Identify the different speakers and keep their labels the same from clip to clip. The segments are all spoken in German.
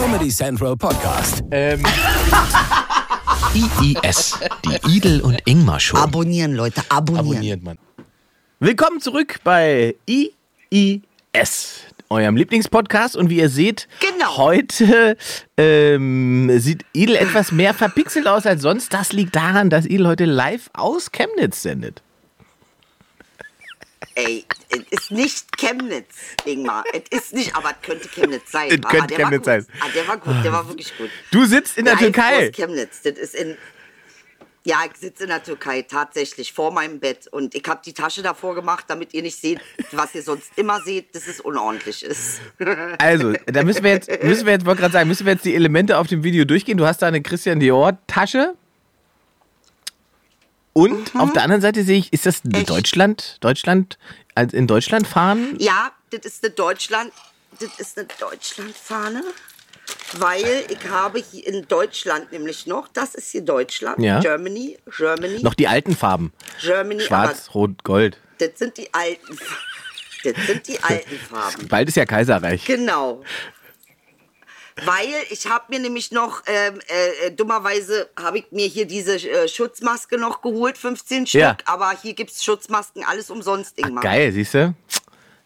Speaker 1: Comedy Central Podcast.
Speaker 2: Ähm,
Speaker 3: IIS, die Idel und Ingmar Show.
Speaker 4: Abonnieren, Leute, abonnieren.
Speaker 2: abonniert man. Willkommen zurück bei IIS, eurem Lieblingspodcast. Und wie ihr seht,
Speaker 4: Genau.
Speaker 2: heute ähm, sieht Idel etwas mehr verpixelt aus als sonst. Das liegt daran, dass Idel heute live aus Chemnitz sendet.
Speaker 4: Ey, es ist nicht Chemnitz, Ingmar. Es ist nicht, aber es könnte Chemnitz sein.
Speaker 2: Es könnte
Speaker 4: war
Speaker 2: Chemnitz sein.
Speaker 4: Ah, der war gut, der war wirklich gut.
Speaker 2: Du sitzt in der
Speaker 4: Live
Speaker 2: Türkei.
Speaker 4: Chemnitz. Das ist in. Ja, ich sitze in der Türkei tatsächlich vor meinem Bett und ich habe die Tasche davor gemacht, damit ihr nicht seht, was ihr sonst immer seht, dass es unordentlich ist.
Speaker 2: Also, da müssen wir jetzt, müssen wir jetzt, wollte gerade sagen, müssen wir jetzt die Elemente auf dem Video durchgehen. Du hast da eine Christian Dior Tasche. Und auf der anderen Seite sehe ich, ist das
Speaker 4: Mhm. Echt?
Speaker 2: Deutschland? Deutschland, also in Deutschland fahren?
Speaker 4: Ja, das ist eine Deutschland, das ist eine Deutschlandfahne, weil ich habe hier in Deutschland nämlich noch, das ist hier Deutschland,
Speaker 2: Ja.
Speaker 4: Germany, Germany,
Speaker 2: Noch die alten Farben.
Speaker 4: Germany,
Speaker 2: Schwarz, Rot, Gold.
Speaker 4: das sind die alten, das sind die alten Farben.
Speaker 2: Bald ist ja Kaiserreich.
Speaker 4: Genau. Weil ich habe mir nämlich noch, ähm, äh, dummerweise habe ich mir hier diese äh, Schutzmaske noch geholt, 15 Stück,
Speaker 2: Ja.
Speaker 4: aber hier gibt es Schutzmasken, alles umsonst, Ingmar.
Speaker 2: Geil, siehst du?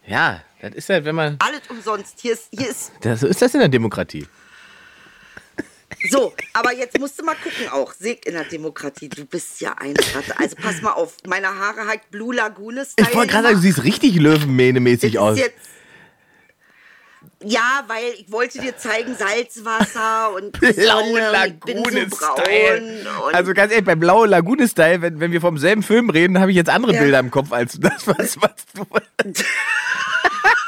Speaker 2: Ja, das ist halt, wenn man.
Speaker 4: Alles umsonst. Hier ist, hier ist
Speaker 2: Das, so ist das in der Demokratie.
Speaker 4: So, aber jetzt musst du mal gucken auch. Seg in der Demokratie, du bist ja eine Ratte. Also pass mal auf, meine Haare halt Blue Lagune Style.
Speaker 2: Ich wollte gerade sagen, du siehst richtig Löwenmähne-mäßig aus.
Speaker 4: jetzt, ja, weil ich wollte dir zeigen, Salzwasser und
Speaker 2: Blaue Lagune-Style. Also ganz ehrlich, bei Blaue Lagune-Style, wenn, wenn wir vom selben Film reden, habe ich jetzt andere
Speaker 4: Ja.
Speaker 2: Bilder im Kopf als das, was, was du.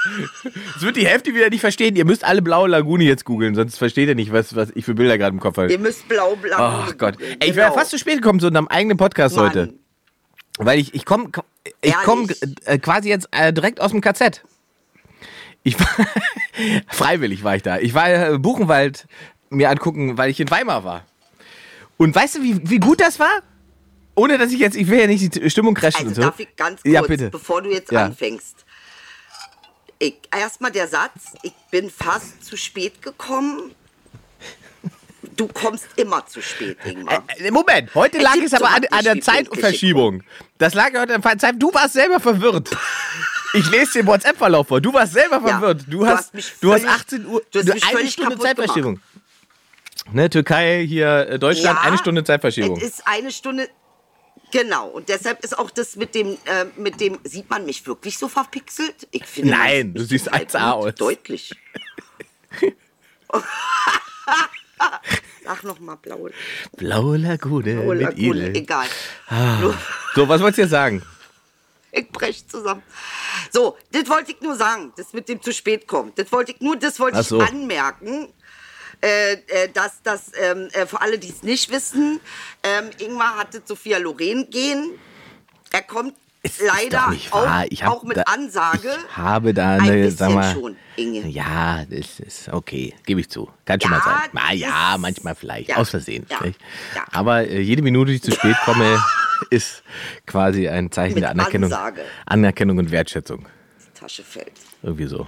Speaker 2: Es wird die Hälfte wieder nicht verstehen. Ihr müsst alle Blaue Lagune jetzt googeln, sonst versteht ihr nicht, was, was ich für Bilder gerade im Kopf habe.
Speaker 4: ihr müsst blau blau.
Speaker 2: Ach Gott. Ey, ich wäre fast zu spät gekommen zu unserem eigenen Podcast heute.
Speaker 4: Mann.
Speaker 2: Weil ich, ich komme ich komm, äh, quasi jetzt äh, direkt aus dem KZ. Ich war, freiwillig war ich da. Ich war äh, Buchenwald mir angucken, weil ich in Weimar war. Und weißt du, wie, wie gut das war? Ohne dass ich jetzt, ich will ja nicht die Stimmung crashen
Speaker 4: Also darf ich ganz kurz,
Speaker 2: Ja, bitte.
Speaker 4: bevor du jetzt
Speaker 2: Ja.
Speaker 4: anfängst. Erstmal der Satz, ich bin fast zu spät gekommen. Du kommst immer zu spät, Ingmar.
Speaker 2: Äh, Moment, heute lag es aber an, an der Zeitverschiebung. Das lag heute an der Zeit. Du warst selber verwirrt. Ich lese den WhatsApp-Verlauf vor. Du warst selber
Speaker 4: Ja,
Speaker 2: verwirrt. Du,
Speaker 4: du
Speaker 2: hast,
Speaker 4: hast
Speaker 2: du hast
Speaker 4: völlig-
Speaker 2: 18 Uhr,
Speaker 4: du hast
Speaker 2: eine Stunde Zeitverschiebung. Ne, Türkei, hier äh, Deutschland, eine Stunde Zeitverschiebung.
Speaker 4: Es ist eine Stunde. Genau, und deshalb ist auch das mit dem, äh, mit dem, sieht man mich wirklich so verpixelt? Ich finde
Speaker 2: Nein, du siehst
Speaker 4: mich halt
Speaker 2: 1A
Speaker 4: gut,
Speaker 2: aus.
Speaker 4: Deutlich. Sag noch mal blaue,
Speaker 2: Blaue Lagune
Speaker 4: blaue
Speaker 2: mit
Speaker 4: Lagune, egal.
Speaker 2: Ah. So, was wolltest du jetzt sagen?
Speaker 4: Ich brech zusammen. So, das wollte ich nur sagen, das mit dem zu spät kommt. Das wollte ich nur, das wollte
Speaker 2: Ach
Speaker 4: ich
Speaker 2: so.
Speaker 4: anmerken. Äh, äh, dass das ähm, äh, für alle, die es nicht wissen, ähm, Ingmar hatte Sophia Loren gehen. Er kommt
Speaker 2: Es
Speaker 4: leider auch, auch mit
Speaker 2: da-
Speaker 4: Ansage.
Speaker 2: Ich habe da
Speaker 4: ein
Speaker 2: eine,
Speaker 4: bisschen
Speaker 2: sag mal.
Speaker 4: schon, Inge.
Speaker 2: Ja, das ist okay, gebe ich zu. Kann schon
Speaker 4: Ja,
Speaker 2: mal sein. Na
Speaker 4: das
Speaker 2: ja, manchmal vielleicht,
Speaker 4: ja,
Speaker 2: aus Versehen.
Speaker 4: ja,
Speaker 2: vielleicht. Aber äh, jede Minute, die ich zu spät komme, ist quasi ein Zeichen
Speaker 4: Mit
Speaker 2: der Anerkennung,
Speaker 4: Ansage.
Speaker 2: Anerkennung und Wertschätzung.
Speaker 4: Tasche fällt.
Speaker 2: Irgendwie so.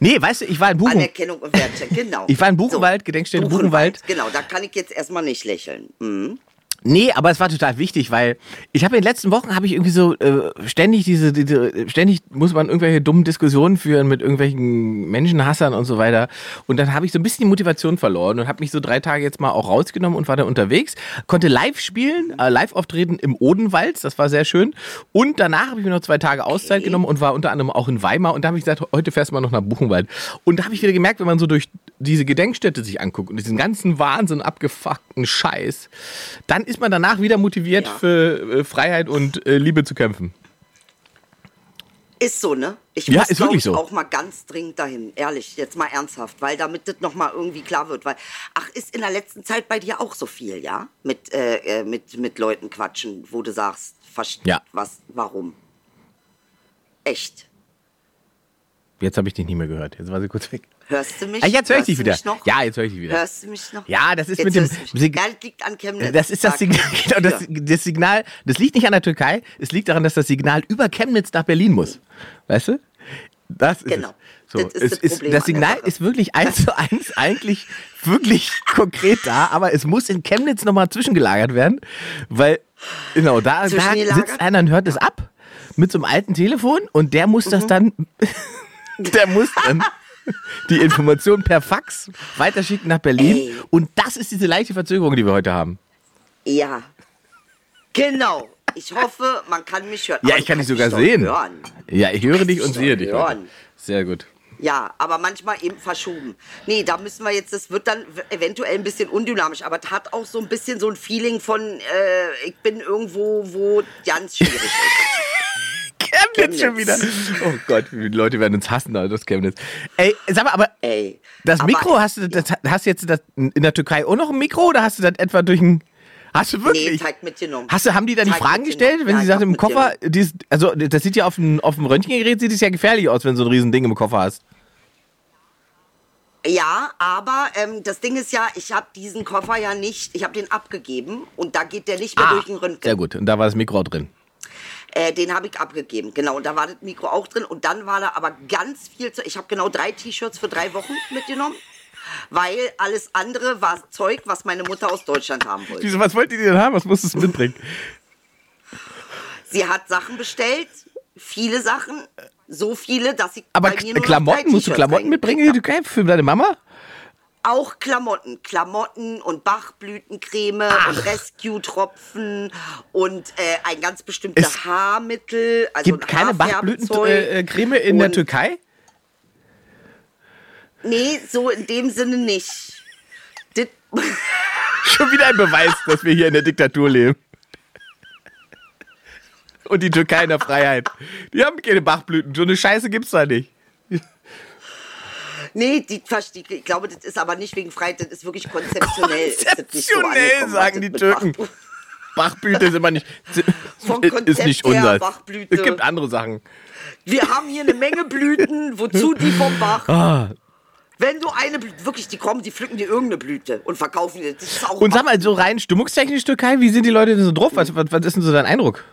Speaker 2: Nee, weißt du, ich war in Buchen.
Speaker 4: Anerkennung und Wertschätzung, genau.
Speaker 2: Ich war in Buchenwald, Gedenkstätte Buchenwald.
Speaker 4: Genau, da kann ich jetzt erstmal nicht lächeln. Mhm.
Speaker 2: Nee, aber es war total wichtig, weil ich habe in den letzten Wochen habe ich irgendwie so äh, ständig diese, diese ständig muss man irgendwelche dummen Diskussionen führen mit irgendwelchen Menschenhassern und so weiter. Und dann habe ich so ein bisschen die Motivation verloren und habe mich so drei Tage jetzt mal auch rausgenommen und war da unterwegs, konnte live spielen, äh, live auftreten im Odenwald, das war sehr schön. Und danach habe ich mir noch zwei Tage Auszeit genommen und war unter anderem auch in Weimar. Und da habe ich gesagt, heute fährst du mal noch nach Buchenwald. Und da habe ich wieder gemerkt, wenn man so durch diese Gedenkstätte sich anguckt und diesen ganzen Wahnsinn abgefuckten Scheiß, dann ist man danach wieder motiviert
Speaker 4: Ja.
Speaker 2: für äh, Freiheit und äh, Liebe zu kämpfen.
Speaker 4: Ist so, ne? Ich
Speaker 2: Ja,
Speaker 4: muss,
Speaker 2: ist wirklich
Speaker 4: ich,
Speaker 2: so.
Speaker 4: auch mal ganz dringend dahin. Ehrlich, jetzt mal ernsthaft. Weil damit das noch mal irgendwie klar wird. Weil, ach, ist in der letzten Zeit bei dir auch so viel, ja? Mit, äh, äh, mit, mit Leuten quatschen, wo du sagst, verst
Speaker 2: Ja.
Speaker 4: was, warum? Echt.
Speaker 2: Jetzt habe ich dich nicht mehr gehört. Jetzt war sie kurz weg.
Speaker 4: Hörst du mich?
Speaker 2: Ah, jetzt höre ich dich wieder.
Speaker 4: noch?
Speaker 2: Ja, jetzt höre ich dich wieder.
Speaker 4: Hörst du mich noch?
Speaker 2: Ja, das ist
Speaker 4: Jetzt
Speaker 2: mit dem
Speaker 4: hörst du mich.
Speaker 2: Sig-
Speaker 4: Ja, das liegt an Chemnitz.
Speaker 2: Das ist das Signal, genau, das, das Signal, das liegt nicht an der Türkei, es liegt daran, dass das Signal über Chemnitz nach Berlin muss. Weißt du? Das ist
Speaker 4: Genau.
Speaker 2: es. So,
Speaker 4: das ist
Speaker 2: es
Speaker 4: das
Speaker 2: ist, das Signal ist wirklich eins zu eins eigentlich wirklich konkret da, aber es muss in Chemnitz nochmal zwischengelagert werden, weil genau da, da sitzt einer und hört es ab mit so einem alten Telefon und der muss
Speaker 4: Mhm.
Speaker 2: das dann, der muss dann die Information per Fax weiterschicken nach Berlin
Speaker 4: Ey.
Speaker 2: und das ist diese leichte Verzögerung, die wir heute haben.
Speaker 4: Ja. Genau. Ich hoffe, man kann mich hören.
Speaker 2: Ja, ich kann dich
Speaker 4: kannst
Speaker 2: sogar sehen.
Speaker 4: Hören.
Speaker 2: Ja, ich höre dich und sehe dich
Speaker 4: hören.
Speaker 2: Sehr gut.
Speaker 4: Ja, aber manchmal eben verschoben. Nee, da müssen wir jetzt, das wird dann eventuell ein bisschen undynamisch, aber es hat auch so ein bisschen so ein Feeling von, äh, ich bin irgendwo, wo ganz schwierig ist.
Speaker 2: Chemnitz schon wieder. Oh Gott, wie viele Leute werden uns hassen, Alter, das Chemnitz. Ey, sag mal, aber
Speaker 4: Ey.
Speaker 2: das
Speaker 4: aber
Speaker 2: Mikro, hast du das, hast du jetzt das in der Türkei auch noch ein Mikro oder hast du das etwa durch ein. Hast du wirklich?
Speaker 4: Nee, Teig mitgenommen.
Speaker 2: Hast du, haben die dann die Fragen gestellt, wenn
Speaker 4: Ja,
Speaker 2: sie
Speaker 4: ich
Speaker 2: sagt,
Speaker 4: hab
Speaker 2: im Koffer, dies, also das sieht ja auf dem, auf dem Röntgengerät sieht es ja gefährlich aus, wenn du so ein riesen Ding im Koffer hast.
Speaker 4: Ja, aber ähm, das Ding ist ja, ich habe diesen Koffer ja nicht, ich habe den abgegeben und da geht der nicht mehr durch den Röntgen.
Speaker 2: Ah, sehr gut. Und da war das Mikro drin.
Speaker 4: Äh, den habe ich abgegeben, genau. Und da war das Mikro auch drin. Und dann war da aber ganz viel zu. Ich habe genau drei T-Shirts für drei Wochen mitgenommen, weil alles andere war Zeug, was meine Mutter aus Deutschland haben wollte.
Speaker 2: Wieso, was wollt ihr denn haben? Was musstest du mitbringen?
Speaker 4: Sie hat Sachen bestellt, viele Sachen, so viele, dass ich
Speaker 2: Aber Klamotten, musst du Klamotten mitbringen in die Türkei für deine Mama?
Speaker 4: Auch Klamotten, Klamotten und Bachblütencreme und Rescue-Tropfen und äh, ein ganz bestimmtes
Speaker 2: Es
Speaker 4: Haarmittel. Also
Speaker 2: Gibt
Speaker 4: ein
Speaker 2: keine. Bachblütencreme in der Türkei?
Speaker 4: Nee, so in dem Sinne nicht. Das,
Speaker 2: Schon wieder ein Beweis, dass wir hier in der Diktatur leben. Und die Türkei in der Freiheit. Die haben keine Bachblüten. So eine Scheiße gibt's da nicht.
Speaker 4: Nee, die, ich glaube, das ist aber nicht wegen Freiheit, das ist wirklich konzeptionell. ist nicht so
Speaker 2: Konzeptionell,
Speaker 4: angekommen,
Speaker 2: sagen die Türken.
Speaker 4: Bach-
Speaker 2: Bachblüte ist immer nicht.
Speaker 4: Vom
Speaker 2: ist
Speaker 4: Konzept
Speaker 2: nicht
Speaker 4: her,
Speaker 2: unser.
Speaker 4: Bachblüte.
Speaker 2: Es gibt andere Sachen.
Speaker 4: Wir haben hier eine Menge Blüten, wozu die vom Bach?
Speaker 2: Ah.
Speaker 4: Wenn du eine Blüte, wirklich, die kommen, die pflücken dir irgendeine Blüte und verkaufen. Das ist auch
Speaker 2: Und sag mal, so rein stimmungstechnisch Türkei, wie sind die Leute denn so drauf? Was, was, was ist denn so dein Eindruck?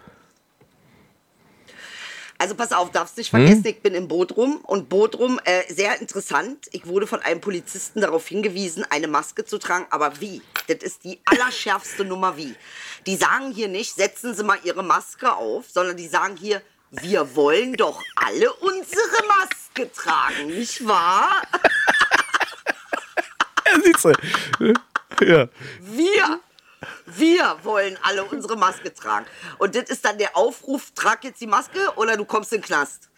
Speaker 4: Also pass auf, darfst nicht
Speaker 2: Hm?
Speaker 4: vergessen, ich bin in Bodrum und Bodrum, äh, sehr interessant. Ich wurde von einem Polizisten darauf hingewiesen, eine Maske zu tragen, aber wie? Das ist die allerschärfste Nummer wie. Die sagen hier nicht, setzen Sie mal Ihre Maske auf, sondern die sagen hier, wir wollen doch alle unsere Maske tragen, nicht wahr?
Speaker 2: Ja, siehst du. Ja.
Speaker 4: Wir, wir wollen alle unsere Maske tragen. Und das ist dann der Aufruf, trag jetzt die Maske oder du kommst in den Knast.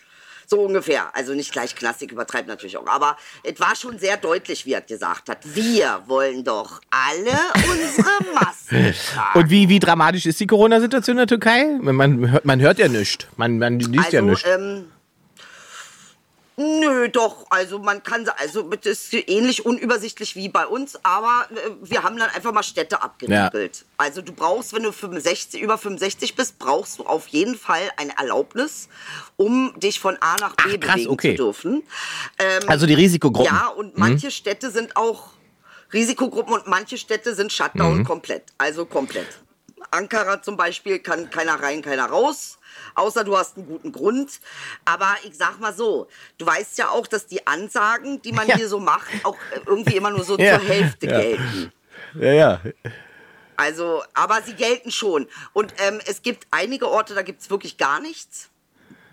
Speaker 4: So ungefähr. Also nicht gleich Knast, ich übertreibe natürlich auch. Aber es war schon sehr deutlich, wie er gesagt hat. Wir wollen doch alle unsere Maske tragen.
Speaker 2: Und wie, wie dramatisch ist die Corona-Situation in der Türkei? Man hört, man hört ja nichts. Man, man liest ja nichts.
Speaker 4: ähm, nö, doch. Also man kann, also das ist ähnlich unübersichtlich wie bei uns, aber äh, wir haben dann einfach mal Städte abgeriegelt. Also du brauchst, wenn du 65, über 65 bist, brauchst du auf jeden Fall eine Erlaubnis, um dich von A nach B
Speaker 2: Ach, krass,
Speaker 4: bewegen
Speaker 2: okay.
Speaker 4: zu dürfen. Ähm,
Speaker 2: Also die Risikogruppen.
Speaker 4: ja, und manche Städte sind auch Risikogruppen und manche Städte sind Shutdown
Speaker 2: Mhm.
Speaker 4: komplett. Also komplett. Ankara zum Beispiel kann keiner rein, keiner raus. Außer du hast einen guten Grund. Aber ich sag mal so, du weißt ja auch, dass die Ansagen, die man
Speaker 2: Ja.
Speaker 4: hier so macht, auch irgendwie immer nur so
Speaker 2: Ja,
Speaker 4: zur Hälfte
Speaker 2: ja.
Speaker 4: gelten.
Speaker 2: Ja, ja.
Speaker 4: Also, aber sie gelten schon. Und ähm, es gibt einige Orte, da gibt es wirklich gar nichts.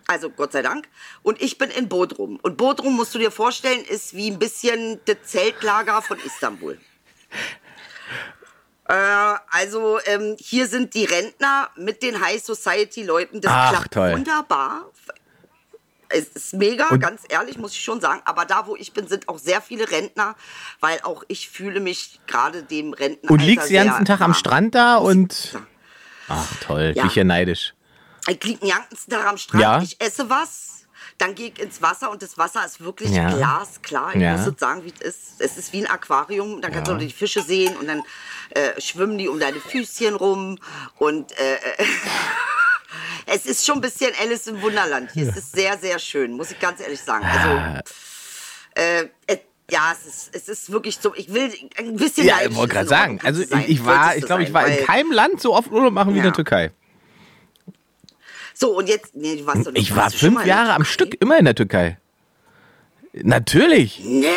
Speaker 4: Also Gott sei Dank. Und ich bin in Bodrum. Und Bodrum, musst du dir vorstellen, ist wie ein bisschen das Zeltlager von Istanbul. Äh, also ähm, hier sind die Rentner mit den High Society Leuten. Das
Speaker 2: Ach,
Speaker 4: klappt
Speaker 2: toll.
Speaker 4: wunderbar. Es ist mega,
Speaker 2: Und-
Speaker 4: ganz ehrlich, muss ich schon sagen. Aber da, wo ich bin, sind auch sehr viele Rentner, weil auch ich fühle mich gerade dem Renten.
Speaker 2: Und liegst den ganzen Tag am Strand da und. Ach, toll.
Speaker 4: Ja.
Speaker 2: Bin ich ja neidisch.
Speaker 4: Ich liege den ganzen Tag am Strand,
Speaker 2: Ja.
Speaker 4: ich esse was, dann gehe ich ins Wasser und das Wasser ist wirklich
Speaker 2: Ja.
Speaker 4: glasklar. Ich
Speaker 2: Ja.
Speaker 4: muss jetzt sagen, wie es ist. Es ist wie ein Aquarium, dann kannst du auch die Fische sehen und dann äh, schwimmen die um deine Füßchen rum und äh, äh, es ist schon ein bisschen Alice im Wunderland hier. Es ist sehr, sehr schön, muss ich ganz ehrlich sagen. Also, äh, ja, es ist, es ist wirklich so, ich will ein bisschen
Speaker 2: Ja, ich wollte gerade sagen. Also
Speaker 4: du
Speaker 2: ich, ich war, ich
Speaker 4: du
Speaker 2: glaube, ich war in keinem Land so oft Urlaub machen wie in der
Speaker 4: Ja.
Speaker 2: Türkei.
Speaker 4: So, und jetzt, nee, du warst doch
Speaker 2: Ich
Speaker 4: warst
Speaker 2: war fünf Jahre am? Stück immer in der Türkei. Natürlich.
Speaker 4: Nee.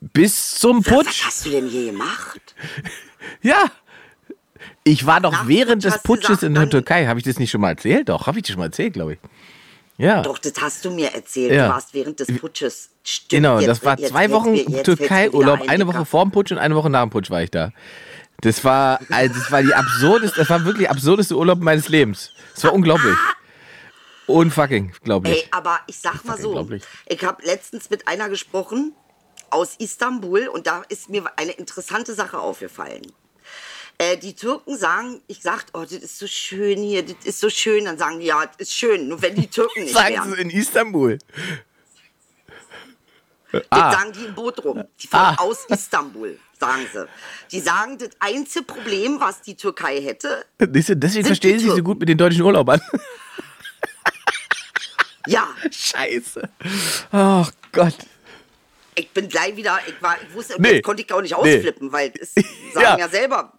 Speaker 2: Bis zum
Speaker 4: Was
Speaker 2: Putsch.
Speaker 4: hast du denn hier gemacht?
Speaker 2: Ja. Ich war doch
Speaker 4: Nach
Speaker 2: während des Putsches in der Türkei. Habe ich das nicht schon mal erzählt? Doch, habe ich dir schon mal erzählt, glaube ich. Ja.
Speaker 4: Doch, das hast du mir erzählt.
Speaker 2: Ja.
Speaker 4: Du warst während des Putsches. Stimmt,
Speaker 2: Genau,
Speaker 4: jetzt-
Speaker 2: das war
Speaker 4: jetzt
Speaker 2: zwei Wochen Türkei-Urlaub.
Speaker 4: ein,
Speaker 2: Eine. Woche vor dem Putsch und eine Woche nach dem Putsch war ich da. Das war, also das war die absurdeste, das war wirklich absurdeste Urlaub meines Lebens. Das war unglaublich. Unfucking, glaube
Speaker 4: Ey,
Speaker 2: ich.
Speaker 4: aber ich sag mal so, ich habe letztens mit einer gesprochen aus Istanbul und da ist mir eine interessante Sache aufgefallen. Äh, die Türken sagen, ich sag, oh, das ist so schön hier, das ist so schön. Dann sagen die, ja, das ist schön, nur wenn die Türken nicht
Speaker 2: Sagen
Speaker 4: wären.
Speaker 2: sie in Istanbul.
Speaker 4: Das
Speaker 2: Ah.
Speaker 4: sagen die im Boot rum. Die von
Speaker 2: Ah.
Speaker 4: aus Istanbul, sagen sie. Die sagen, das einzige Problem, was die Türkei hätte,
Speaker 2: Deswegen verstehen sie sich so gut mit den deutschen Urlaubern.
Speaker 4: ja,
Speaker 2: Scheiße. Oh Gott.
Speaker 4: ich bin gleich wieder, ich war, ich wusste,
Speaker 2: Nee.
Speaker 4: das konnte ich auch nicht
Speaker 2: Nee.
Speaker 4: ausflippen, weil es sagen
Speaker 2: Ja.
Speaker 4: ja, selber,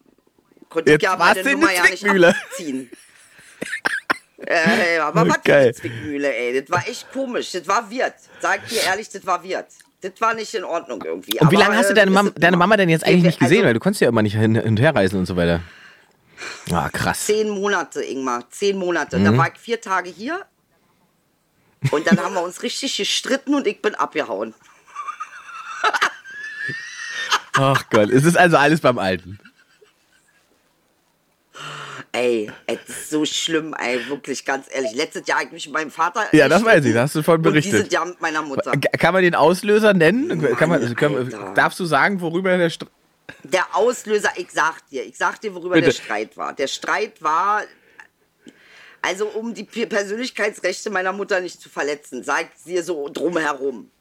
Speaker 4: konnte
Speaker 2: Jetzt
Speaker 4: ich ja meine Nummer ja nicht abziehen. äh, aber was für eine Zwickmühle, ey. Das war echt komisch. Das war Wirt. Sag dir ehrlich, das war Wirt. Das war nicht in Ordnung irgendwie.
Speaker 2: Und wie lange hast du
Speaker 4: äh,
Speaker 2: deine, Mam deine. Mama denn jetzt eigentlich nicht gesehen?
Speaker 4: Also,
Speaker 2: Weil du konntest ja immer nicht hin, hin und her reisen und so weiter. Ah, krass.
Speaker 4: Zehn Monate, Ingmar. Zehn Monate.
Speaker 2: Mhm.
Speaker 4: Da war ich vier Tage hier. Und dann haben wir uns richtig gestritten und ich bin abgehauen.
Speaker 2: Ach Gott, es ist also alles beim Alten.
Speaker 4: Ey, es ist so schlimm, ey, wirklich, ganz ehrlich. Letztes Jahr hab ich mich mit meinem Vater.
Speaker 2: Ja, das weiß ich, da hast du von
Speaker 4: Und
Speaker 2: berichtet.
Speaker 4: dieses Jahr mit meiner Mutter.
Speaker 2: Kann man den Auslöser nennen? Kann man, können, darfst du sagen, worüber der Str
Speaker 4: Der Auslöser, ich sag dir, ich sag dir, worüber
Speaker 2: Bitte.
Speaker 4: der Streit war. Der Streit war, also um die Persönlichkeitsrechte meiner Mutter nicht zu verletzen, sagt sie so drumherum.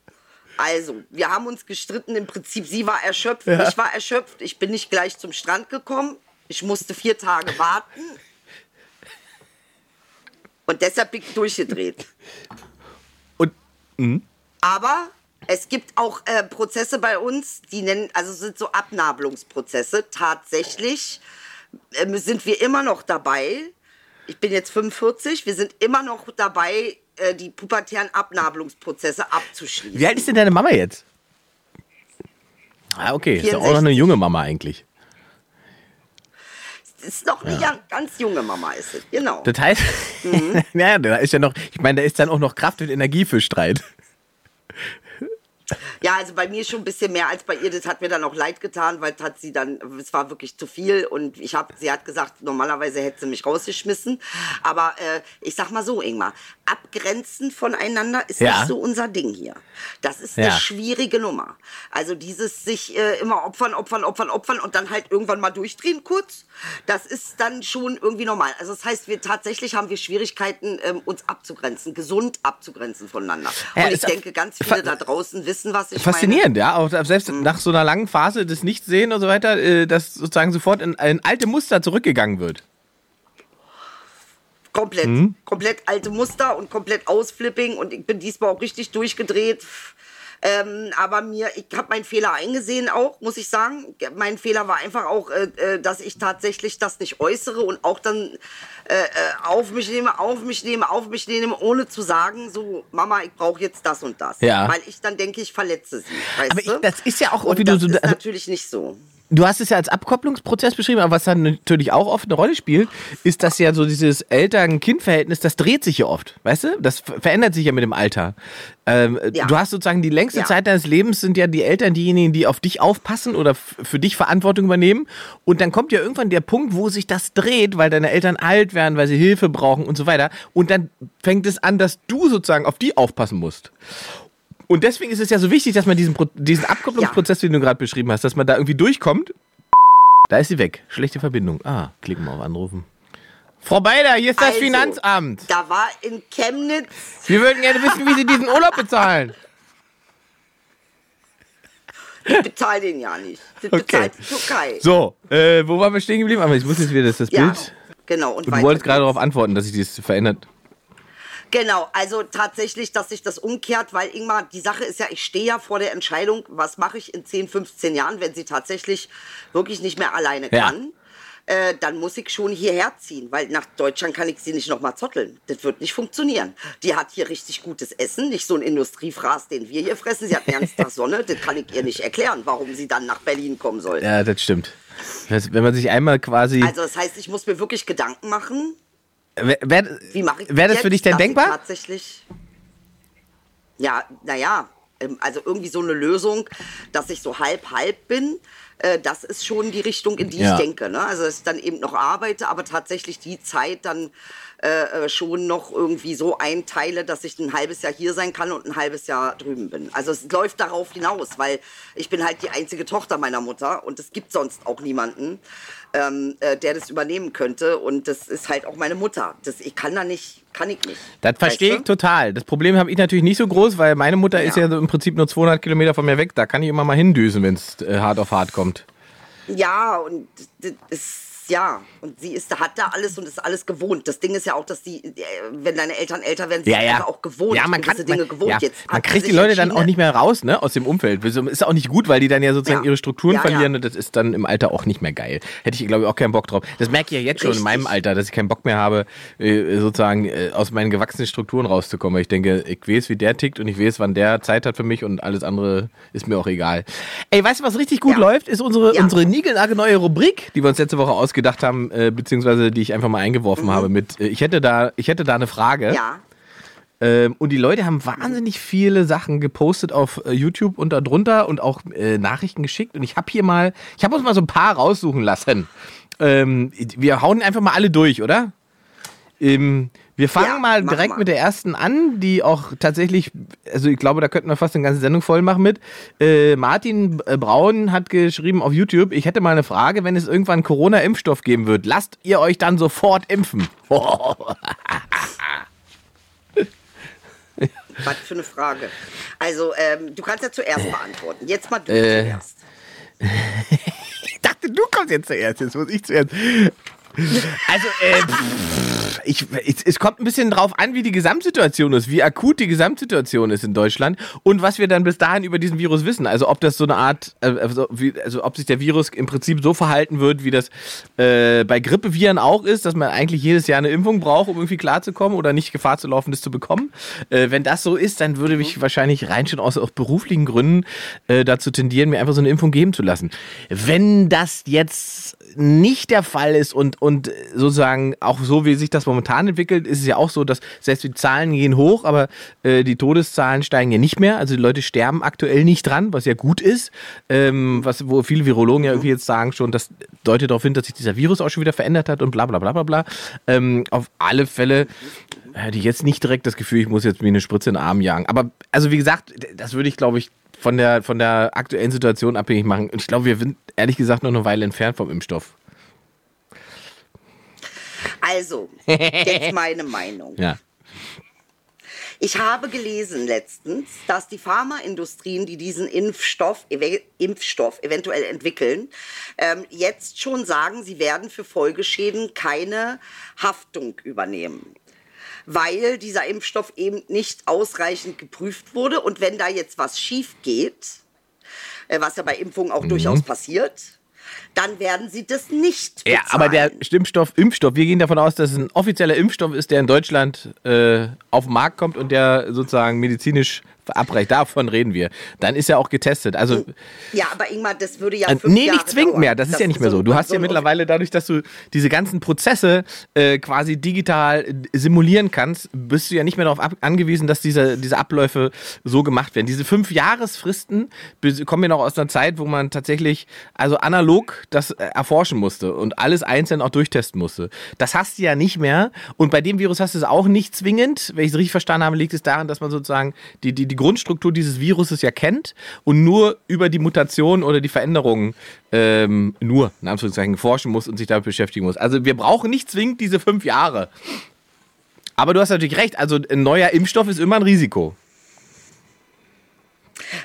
Speaker 4: Also, wir haben uns gestritten, im Prinzip, sie war erschöpft,
Speaker 2: Ja.
Speaker 4: ich war erschöpft, ich bin nicht gleich zum Strand gekommen, ich musste vier Tage warten. Und deshalb bin ich durchgedreht.
Speaker 2: Und
Speaker 4: Aber es gibt auch äh, Prozesse bei uns, die nennen, also sind so Abnabelungsprozesse. Tatsächlich ähm, sind wir immer noch dabei. Ich bin jetzt 45, wir sind immer noch dabei, äh, die pubertären Abnabelungsprozesse abzuschließen.
Speaker 2: wie alt ist denn deine Mama jetzt? Ah, okay. Ist ja auch noch eine
Speaker 4: 64.
Speaker 2: junge Mama eigentlich.
Speaker 4: Ist noch eine ja. ganz junge Mama, ist es, genau.
Speaker 2: Das heißt,
Speaker 4: Mhm.
Speaker 2: ja, da ist ja noch, ich meine, da ist dann auch noch Kraft und Energie für Streit.
Speaker 4: Ja, also bei mir schon ein bisschen mehr als bei ihr. Das hat mir dann auch leid getan, weil hat sie dann, es war wirklich zu viel und ich habe, sie hat gesagt, normalerweise hätte sie mich rausgeschmissen. Aber äh, ich sag mal so, Ingmar, abgrenzen voneinander ist
Speaker 2: Ja.
Speaker 4: nicht so unser Ding hier. Das ist
Speaker 2: Ja.
Speaker 4: eine schwierige Nummer. Also dieses sich äh, immer opfern, opfern, opfern, opfern und dann halt irgendwann mal durchdrehen kurz, das ist dann schon irgendwie normal. Also das heißt, wir tatsächlich haben wir Schwierigkeiten, ähm, uns abzugrenzen, gesund abzugrenzen voneinander.
Speaker 2: Ja,
Speaker 4: und ich denke, ganz viele da draußen wissen, was ich meine.
Speaker 2: Faszinierend, ja. Auch selbst
Speaker 4: Mhm.
Speaker 2: nach so einer langen Phase des Nichtsehen und so weiter, äh, dass sozusagen sofort in, in alte Muster zurückgegangen wird.
Speaker 4: Komplett.
Speaker 2: Mhm.
Speaker 4: Komplett alte Muster und komplett Ausflipping und ich bin diesmal auch richtig durchgedreht. Ähm, aber mir, ich habe meinen Fehler eingesehen auch, muss ich sagen. Mein Fehler war einfach auch, äh, äh, dass ich tatsächlich das nicht äußere und auch dann äh, äh, auf mich nehme, auf mich nehme, auf mich nehme, ohne zu sagen, so, Mama, ich brauche jetzt das und das.
Speaker 2: Ja.
Speaker 4: Weil ich dann denke, ich verletze sie.
Speaker 2: Aber ich- das ist ja auch,
Speaker 4: und
Speaker 2: wie du
Speaker 4: das
Speaker 2: so-
Speaker 4: ist
Speaker 2: also-
Speaker 4: natürlich nicht so.
Speaker 2: Du hast es ja als Abkopplungsprozess beschrieben, aber was dann natürlich auch oft eine Rolle spielt, ist, dass ja so dieses Eltern-Kind-Verhältnis, das dreht sich ja oft, weißt du? Das ver- verändert sich ja mit dem Alter. Ähm,
Speaker 4: Ja.
Speaker 2: Du hast sozusagen die längste
Speaker 4: Ja.
Speaker 2: Zeit deines Lebens sind ja die Eltern diejenigen, die auf dich aufpassen oder für dich Verantwortung übernehmen. Und dann kommt ja irgendwann der Punkt, wo sich das dreht, weil deine Eltern alt werden, weil sie Hilfe brauchen und so weiter. Und dann fängt es an, dass du sozusagen auf die aufpassen musst. Und deswegen ist es ja so wichtig, dass man diesen, Pro diesen Abkopplungsprozess, den du gerade beschrieben hast, dass man da irgendwie durchkommt. Da ist sie weg. Schlechte Verbindung. Ah, klicken wir auf Anrufen. Frau Beider, hier ist das
Speaker 4: Also,
Speaker 2: Finanzamt.
Speaker 4: Da war in Chemnitz
Speaker 2: Wir würden gerne wissen, wie Sie diesen Urlaub bezahlen.
Speaker 4: Ich bezahle den ja nicht. Das
Speaker 2: Okay.
Speaker 4: bezahlt die Türkei.
Speaker 2: So, äh, wo waren wir stehen geblieben? Aber ich muss jetzt wieder das, das
Speaker 4: Ja,
Speaker 2: Bild.
Speaker 4: genau. Und,
Speaker 2: Und du wolltest gerade darauf antworten, dass sich das verändert.
Speaker 4: Genau, also tatsächlich, dass sich das umkehrt, weil Ingmar, die Sache ist ja, ich stehe ja vor der Entscheidung, was mache ich in 10, 15 Jahren, wenn sie tatsächlich wirklich nicht mehr alleine
Speaker 2: Ja.
Speaker 4: kann. äh, dann muss ich schon hierher ziehen, weil nach Deutschland kann ich sie nicht nochmal zotteln. Das wird nicht funktionieren. Die hat hier richtig gutes Essen, nicht so ein Industriefraß, den wir hier fressen. Sie hat den ganzen Tag Sonne, das kann ich ihr nicht erklären, warum sie dann nach Berlin kommen soll.
Speaker 2: Ja, das stimmt. Wenn man sich einmal quasi.
Speaker 4: Also das heißt, ich muss mir wirklich Gedanken machen.
Speaker 2: Wäre wär,
Speaker 4: Wie mache ich
Speaker 2: wär das für dich denn denkbar?
Speaker 4: Tatsächlich. Ja, naja, also irgendwie so eine Lösung, dass ich so halb halb bin. äh, Das ist schon die Richtung, in die
Speaker 2: Ja.
Speaker 4: ich denke. Ne? Also, dass ich dann eben noch arbeite, aber tatsächlich die Zeit dann äh, äh, schon noch irgendwie so einteile, dass ich ein halbes Jahr hier sein kann und ein halbes Jahr drüben bin. Also, es läuft darauf hinaus, weil ich bin halt die einzige Tochter meiner Mutter und es gibt sonst auch niemanden, ähm, äh, der das übernehmen könnte. Und das ist halt auch meine Mutter. Das, ich kann da nicht, kann ich nicht.
Speaker 2: Das verstehe ich
Speaker 4: Weißt du?
Speaker 2: total. Das Problem habe ich natürlich nicht so groß, weil meine Mutter ist
Speaker 4: Ja.
Speaker 2: ja so im Prinzip nur 200 Kilometer von mir weg. Da kann ich immer mal hindüsen, wenn es äh, hart auf hart kommt.
Speaker 4: Ja, und das ist, ja, und sie ist, hat da alles und ist alles gewohnt. Das Ding ist ja auch, dass die, äh, wenn deine Eltern älter werden, sind
Speaker 2: Ja,
Speaker 4: sie
Speaker 2: ja.
Speaker 4: auch gewohnt.
Speaker 2: Ja, man kann,
Speaker 4: Dinge
Speaker 2: man,
Speaker 4: gewohnt.
Speaker 2: ja,
Speaker 4: Jetzt
Speaker 2: man
Speaker 4: sie
Speaker 2: kriegt die Leute dann auch
Speaker 4: entschieden,
Speaker 2: nicht mehr raus, ne, aus dem Umfeld. Ist auch nicht gut, weil die dann ja sozusagen
Speaker 4: Ja.
Speaker 2: ihre Strukturen verlieren und das ist dann im Alter auch nicht mehr geil. Hätte ich, glaube ich, auch keinen Bock drauf. Das merke ich ja jetzt schon in
Speaker 4: Richtig.
Speaker 2: meinem Alter, dass ich keinen Bock mehr habe, äh, sozusagen äh, aus meinen gewachsenen Strukturen rauszukommen. Weil ich denke, ich weiß, wie der tickt und ich weiß, wann der Zeit hat für mich und alles andere ist mir auch egal. Ey, weißt du, was richtig gut läuft? Ist unsere, unsere niegelnagelneue Rubrik, die wir uns letzte Woche ausgedacht haben, äh, beziehungsweise die ich einfach mal eingeworfen habe mit, äh, ich hätte da, ich hätte da eine Frage.
Speaker 4: Mhm. Ja,
Speaker 2: Ähm, und die Leute haben wahnsinnig viele Sachen gepostet auf äh, YouTube und darunter und auch äh, Nachrichten geschickt. Und ich habe hier mal, ich habe uns mal so ein paar raussuchen lassen. Ähm, wir hauen einfach mal alle durch, oder? Ähm, wir fangen
Speaker 4: Ja,
Speaker 2: mal direkt
Speaker 4: mal.
Speaker 2: mit der ersten an, die auch tatsächlich, also ich glaube, da könnten wir fast eine ganze Sendung voll machen mit. Äh, Martin äh, Braun hat geschrieben auf YouTube, ich hätte mal eine Frage, wenn es irgendwann Corona-Impfstoff geben wird, lasst ihr euch dann sofort impfen?
Speaker 4: was für eine Frage. Also, ähm, du kannst ja zuerst beantworten. Jetzt mal du
Speaker 2: Äh.
Speaker 4: zuerst.
Speaker 2: Ich dachte, du kommst jetzt zuerst. Jetzt muss ich zuerst. Also, äh, pff, ich, es, kommt ein bisschen drauf an, wie die Gesamtsituation ist, wie akut die Gesamtsituation ist in Deutschland und was wir dann bis dahin über diesen Virus wissen. Also, ob das so eine Art, äh, also, wie, also ob sich der Virus im Prinzip so verhalten wird, wie das äh, bei Grippeviren auch ist, dass man eigentlich jedes Jahr eine Impfung braucht, um irgendwie klarzukommen oder nicht Gefahr zu laufen, das zu bekommen. Äh, wenn das so ist, dann würde ich wahrscheinlich rein schon aus, aus beruflichen Gründen äh, dazu tendieren, mir einfach so eine Impfung geben zu lassen. Wenn das jetzt nicht der Fall ist und, und sozusagen auch so, wie sich das momentan entwickelt, ist es ja auch so, dass selbst die Zahlen gehen hoch, aber äh, die Todeszahlen steigen ja nicht mehr. Also die Leute sterben aktuell nicht dran, was ja gut ist. Ähm, was, wo viele Virologen ja irgendwie jetzt sagen schon, das deutet darauf hin, dass sich dieser Virus auch schon wieder verändert hat und bla bla bla bla bla. Ähm, auf alle Fälle hätte ich jetzt nicht direkt das Gefühl, ich muss jetzt mir eine Spritze in den Arm jagen. Aber also wie gesagt, das würde ich, glaube ich, von der, von der aktuellen Situation abhängig machen. Und ich glaube, wir sind ehrlich gesagt noch eine Weile entfernt vom Impfstoff.
Speaker 4: Also, jetzt meine Meinung.
Speaker 2: Ja.
Speaker 4: Ich habe gelesen letztens, dass die Pharmaindustrien, die diesen Impfstoff, ev Impfstoff eventuell entwickeln, ähm, jetzt schon sagen, sie werden für Folgeschäden keine Haftung übernehmen. Weil dieser Impfstoff eben nicht ausreichend geprüft wurde. Und wenn da jetzt was schief geht, äh, was ja bei Impfungen auch durchaus passiert, dann werden sie das nicht bezahlen.
Speaker 2: Ja, aber der Impfstoff, Impfstoff, wir gehen davon aus, dass es ein offizieller Impfstoff ist, der in Deutschland äh, auf den Markt kommt und der sozusagen medizinisch verabreicht. Davon reden wir. Dann ist er auch getestet. Also
Speaker 4: Ja, aber Ingmar, das würde ja
Speaker 2: Äh,
Speaker 4: fünf
Speaker 2: nee,
Speaker 4: Jahre
Speaker 2: nicht zwingend
Speaker 4: dauern.
Speaker 2: mehr. Das ist ja nicht mehr so. Du hast ja
Speaker 4: ein-
Speaker 2: mittlerweile dadurch, dass du diese ganzen Prozesse äh, quasi digital äh, simulieren kannst, bist du ja nicht mehr darauf angewiesen, dass diese, diese Abläufe so gemacht werden. Diese fünf Jahresfristen kommen ja noch aus einer Zeit, wo man tatsächlich also analog das äh, erforschen musste und alles einzeln auch durchtesten musste. Das hast du ja nicht mehr. Und bei dem Virus hast du es auch nicht zwingend. Wenn ich es richtig verstanden habe, liegt es daran, dass man sozusagen die, die, die Grundstruktur dieses Viruses ja kennt und nur über die Mutation oder die Veränderungen ähm, nur, in Anführungszeichen, forschen muss und sich damit beschäftigen muss. Also wir brauchen nicht zwingend diese fünf Jahre. Aber du hast natürlich recht, also ein neuer Impfstoff ist immer ein Risiko.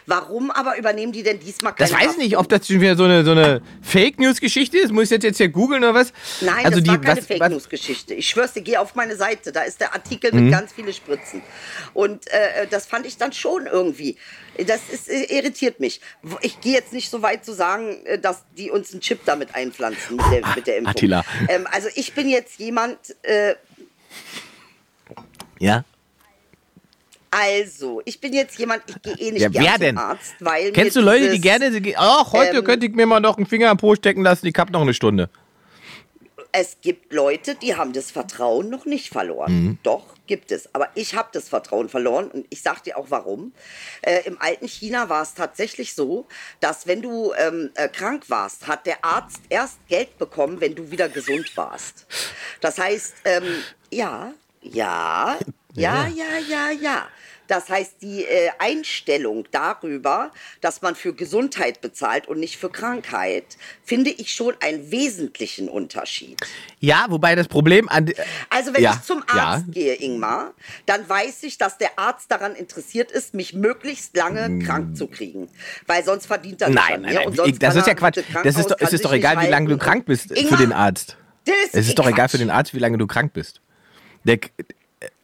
Speaker 4: Warum aber übernehmen die denn diesmal
Speaker 2: Das
Speaker 4: keine
Speaker 2: weiß ich nicht, ob das schon wieder so eine, so eine Fake News-Geschichte ist. Muss ich das jetzt hier googeln oder was?
Speaker 4: Nein,
Speaker 2: also
Speaker 4: das
Speaker 2: die,
Speaker 4: war keine
Speaker 2: was,
Speaker 4: Fake
Speaker 2: was,
Speaker 4: News Geschichte. Ich schwör's dir, geh auf meine Seite, da ist der Artikel
Speaker 2: Mhm.
Speaker 4: mit ganz viele Spritzen. Und äh, das fand ich dann schon irgendwie. Das ist, äh, irritiert mich. Ich gehe jetzt nicht so weit zu sagen, äh, dass die uns einen Chip damit einpflanzen mit der, mit der Impfung.
Speaker 2: Attila.
Speaker 4: Ähm, also ich bin jetzt jemand, äh,
Speaker 2: Ja.
Speaker 4: Also ich bin jetzt jemand, ich gehe eh nicht
Speaker 2: Ja,
Speaker 4: gern
Speaker 2: wer
Speaker 4: zum? Arzt, weil
Speaker 2: Kennst du Leute, die gerne, ach, heute
Speaker 4: ähm,
Speaker 2: könnte ich mir mal noch einen Finger am Po stecken lassen, ich hab noch eine Stunde.
Speaker 4: Es gibt Leute, die haben das Vertrauen noch nicht verloren.
Speaker 2: Mhm.
Speaker 4: Doch, gibt es. Aber ich habe das Vertrauen verloren und ich sage dir auch warum. Äh, Im alten China war es tatsächlich so, dass wenn du ähm, äh, krank warst, hat der Arzt erst Geld bekommen, wenn du wieder gesund warst. Das heißt, ähm, ja, ja, ja, ja, ja, ja. Das heißt, die äh, Einstellung darüber, dass man für Gesundheit bezahlt und nicht für Krankheit, finde ich schon einen wesentlichen Unterschied.
Speaker 2: Ja, wobei das Problem an.
Speaker 4: Also wenn
Speaker 2: ja,
Speaker 4: ich zum
Speaker 2: ja.
Speaker 4: Arzt gehe, Ingmar, dann weiß ich, dass der Arzt daran interessiert ist, mich möglichst lange krank zu kriegen. Weil sonst verdient er nicht.
Speaker 2: Nein, nein,
Speaker 4: mir.
Speaker 2: nein.
Speaker 4: Sonst
Speaker 2: Das ist ja Quatsch. Das ist doch, es ist doch egal, wie lange du krank bist für
Speaker 4: Ingmar,
Speaker 2: den Arzt.
Speaker 4: das ist
Speaker 2: Es ist doch egal für den Arzt, wie lange du krank bist. Der,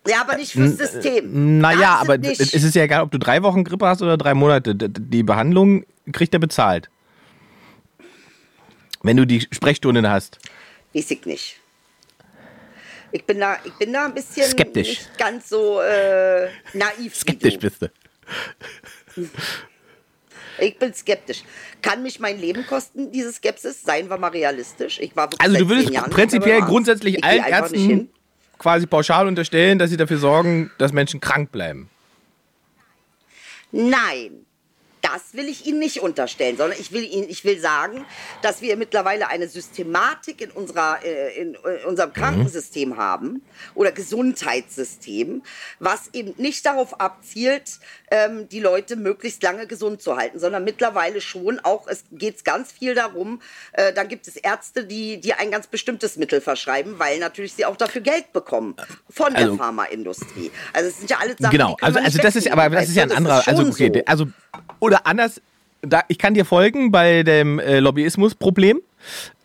Speaker 4: Ja, aber nicht fürs System.
Speaker 2: naja, aber
Speaker 4: nicht.
Speaker 2: es ist ja egal, ob du drei Wochen Grippe hast oder drei Monate. Die Behandlung kriegt er bezahlt. Wenn du die Sprechstunden hast.
Speaker 4: Weiß ich nicht. Ich bin da, ich bin da ein bisschen
Speaker 2: Skeptisch.
Speaker 4: nicht ganz so äh, naiv.
Speaker 2: Skeptisch
Speaker 4: du.
Speaker 2: bist du.
Speaker 4: Ich bin skeptisch. Kann mich mein Leben kosten, diese Skepsis? Seien wir mal realistisch. Ich war
Speaker 2: Also du würdest
Speaker 4: Jahren
Speaker 2: prinzipiell grundsätzlich allen Ärzten. Quasi pauschal unterstellen, dass sie dafür sorgen, dass Menschen krank bleiben.
Speaker 4: Nein, das will ich Ihnen nicht unterstellen, sondern ich will Ihnen, ich will sagen, dass wir mittlerweile eine Systematik in unserer, äh, in, äh, unserem Krankensystem haben oder Gesundheitssystem, was eben nicht darauf abzielt, ähm, die Leute möglichst lange gesund zu halten, sondern mittlerweile schon auch, es geht ganz viel darum, äh, dann gibt es Ärzte, die, die ein ganz bestimmtes Mittel verschreiben, weil natürlich sie auch dafür Geld bekommen von
Speaker 2: Also-
Speaker 4: der Pharmaindustrie. Also es sind ja alles Sachen,
Speaker 2: Genau, also, also das ist aber das ist ja ein anderer, also okay,
Speaker 4: so.
Speaker 2: also oder anders, da, ich kann dir folgen bei dem äh, Lobbyismus-Problem,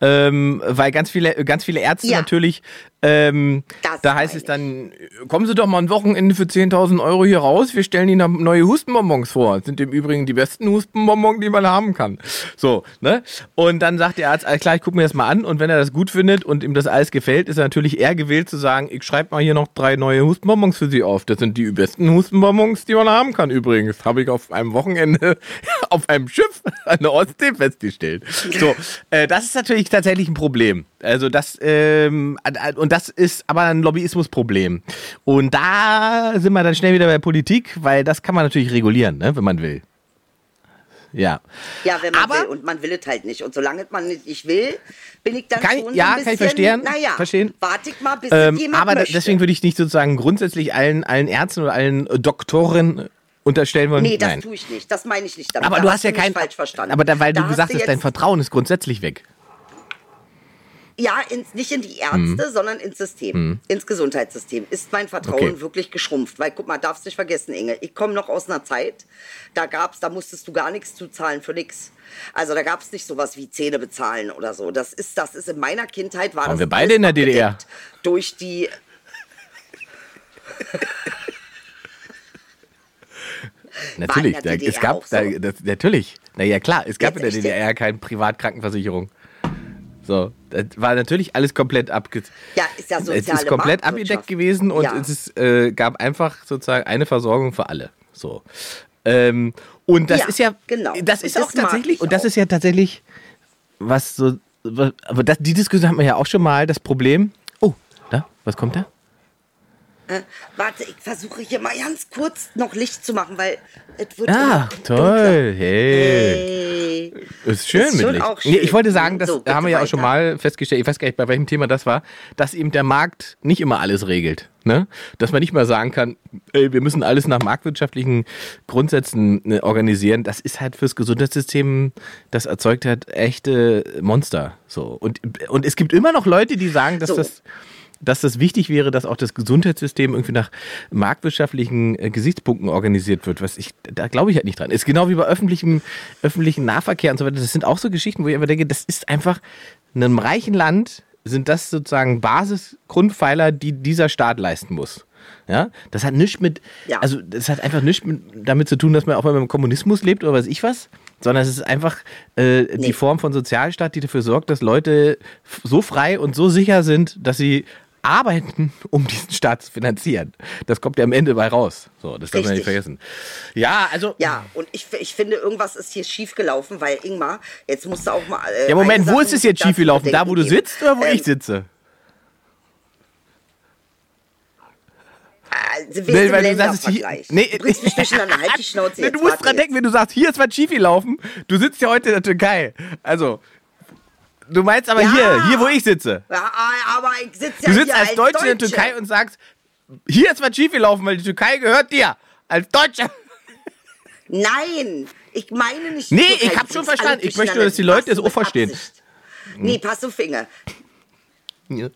Speaker 2: ähm, weil ganz viele, ganz viele Ärzte
Speaker 4: Ja.
Speaker 2: natürlich, ähm, da heißt es dann, kommen Sie doch mal ein Wochenende für 10.000 Euro hier raus, wir stellen Ihnen neue Hustenbonbons vor. Das sind im Übrigen die besten Hustenbonbons, die man haben kann. So, ne? Und dann sagt der Arzt, alles klar, ich gucke mir das mal an und wenn er das gut findet und ihm das alles gefällt, ist er natürlich eher gewillt zu sagen, ich schreibe mal hier noch drei neue Hustenbonbons für Sie auf. Das sind die besten Hustenbonbons, die man haben kann übrigens. Habe ich auf einem Wochenende auf einem Schiff an der Ostsee festgestellt. So, äh, das ist natürlich tatsächlich ein Problem. Also das, ähm, und das ist aber ein Lobbyismusproblem. Und da sind wir dann schnell wieder bei Politik, weil das kann man natürlich regulieren, ne, wenn man will. Ja.
Speaker 4: Ja, wenn man
Speaker 2: Aber-
Speaker 4: will und man will es halt nicht. Und solange man nicht will, bin ich dann
Speaker 2: Kann
Speaker 4: schon
Speaker 2: ja,
Speaker 4: so ein
Speaker 2: kann
Speaker 4: bisschen,
Speaker 2: ich verstehen,
Speaker 4: naja,
Speaker 2: verstehen.
Speaker 4: warte ich mal, bis
Speaker 2: Ähm,
Speaker 4: jemand
Speaker 2: aber
Speaker 4: möchte.
Speaker 2: deswegen würde ich nicht sozusagen grundsätzlich allen, allen Ärzten oder allen äh, Doktoren unterstellen wollen.
Speaker 4: Nee, das
Speaker 2: Nein.
Speaker 4: tue ich nicht. Das meine ich nicht damit.
Speaker 2: Aber
Speaker 4: Da
Speaker 2: du hast ja
Speaker 4: mich
Speaker 2: kein.
Speaker 4: falsch verstanden.
Speaker 2: Aber da, weil
Speaker 4: Da
Speaker 2: du
Speaker 4: hast
Speaker 2: gesagt hast, dein Vertrauen ist grundsätzlich weg.
Speaker 4: Ja, ins, nicht in die Ärzte,
Speaker 2: Mhm.
Speaker 4: sondern ins System, ins Gesundheitssystem. Ist mein Vertrauen
Speaker 2: Okay.
Speaker 4: wirklich geschrumpft? Weil, guck mal, darfst nicht vergessen, Inge, ich komme noch aus einer Zeit, da gab's, da musstest du gar nichts zuzahlen für nichts. Also da gab es nicht sowas wie Zähne bezahlen oder so. Das ist, das ist in meiner Kindheit war
Speaker 2: Waren
Speaker 4: das
Speaker 2: wir beide in der DDR?
Speaker 4: Durch die
Speaker 2: Natürlich,
Speaker 4: DDR
Speaker 2: es gab,
Speaker 4: so?
Speaker 2: da, das, natürlich. Naja, klar, es gab
Speaker 4: Jetzt
Speaker 2: in der DDR keine Privatkrankenversicherung. So, das war natürlich alles komplett abge.
Speaker 4: Ja, ist ja
Speaker 2: Es
Speaker 4: soziale
Speaker 2: ist komplett abgedeckt gewesen und
Speaker 4: Ja.
Speaker 2: es ist, äh, gab einfach sozusagen eine Versorgung für alle. So. Ähm, und das
Speaker 4: Ja,
Speaker 2: ist ja,
Speaker 4: genau.
Speaker 2: das ist
Speaker 4: das
Speaker 2: auch tatsächlich,
Speaker 4: ich
Speaker 2: und das
Speaker 4: auch.
Speaker 2: ist ja tatsächlich, was so, was- aber das, die Diskussion hatten wir ja auch schon mal, das Problem. Oh, da, was kommt da?
Speaker 4: Äh, warte, ich versuche hier mal ganz kurz noch Licht zu machen, weil es wird
Speaker 2: Ah, toll, hey.
Speaker 4: Hey.
Speaker 2: Ist schön
Speaker 4: Ist
Speaker 2: mit Licht.
Speaker 4: auch
Speaker 2: Nee, ich
Speaker 4: schön.
Speaker 2: wollte sagen, das
Speaker 4: So,
Speaker 2: haben wir ja auch schon mal festgestellt, ich weiß gar nicht, bei welchem Thema das war, dass eben der Markt nicht immer alles regelt. Ne? Dass man nicht mal sagen kann, ey, wir müssen alles nach marktwirtschaftlichen Grundsätzen ne, organisieren. Das ist halt fürs Gesundheitssystem, das erzeugt halt echte Monster. So. Und, und es gibt immer noch Leute, die sagen, dass
Speaker 4: So.
Speaker 2: das dass das wichtig wäre, dass auch das Gesundheitssystem irgendwie nach marktwirtschaftlichen äh, Gesichtspunkten organisiert wird. Was ich, da glaube ich halt nicht dran. Ist genau wie bei öffentlichem, öffentlichen Nahverkehr und so weiter. Das sind auch so Geschichten, wo ich einfach denke, das ist einfach in einem reichen Land sind das sozusagen Basisgrundpfeiler, die dieser Staat leisten muss. Ja, das hat nichts mit,
Speaker 4: Ja.
Speaker 2: also das hat einfach nichts mit, damit zu tun, dass man auch mal im Kommunismus lebt oder weiß ich was, sondern es ist einfach äh, die
Speaker 4: Nee.
Speaker 2: Form von Sozialstaat, die dafür sorgt, dass Leute so frei und so sicher sind, dass sie arbeiten, um diesen Staat zu finanzieren. Das kommt ja am Ende bei raus. So, das darf man nicht vergessen. Ja, also.
Speaker 4: Ja, und ich, ich finde, irgendwas ist hier schief gelaufen, weil Ingmar, jetzt musst du auch mal. Äh,
Speaker 2: Ja, Moment, wo ist es jetzt
Speaker 4: dazu
Speaker 2: schief gelaufen? Da, wo du sitzt oder wo
Speaker 4: Ähm,
Speaker 2: ich sitze?
Speaker 4: Also,
Speaker 2: Nee, weil du sagst, hier, nee,
Speaker 4: du bringst mich durcheinander, halt die Schnauze
Speaker 2: Nee,
Speaker 4: jetzt.
Speaker 2: Du musst dran denken, wenn du sagst, hier ist was schief gelaufen. Du sitzt ja heute in der Türkei. Also, du meinst aber
Speaker 4: Ja.
Speaker 2: hier, hier, wo ich sitze.
Speaker 4: Ja, aber ich sitze ja
Speaker 2: Du sitzt
Speaker 4: hier
Speaker 2: als Deutscher in der
Speaker 4: Deutsche.
Speaker 2: Türkei und sagst, hier ist was schief gelaufen, weil die Türkei gehört dir. Als Deutscher.
Speaker 4: Nein, ich meine nicht.
Speaker 2: Nee,
Speaker 4: Türkei,
Speaker 2: ich hab
Speaker 4: du
Speaker 2: schon verstanden. Ich möchte,
Speaker 4: durcheinander.
Speaker 2: dass die Leute es auch verstehen.
Speaker 4: Absicht. Nee, pass auf Finger.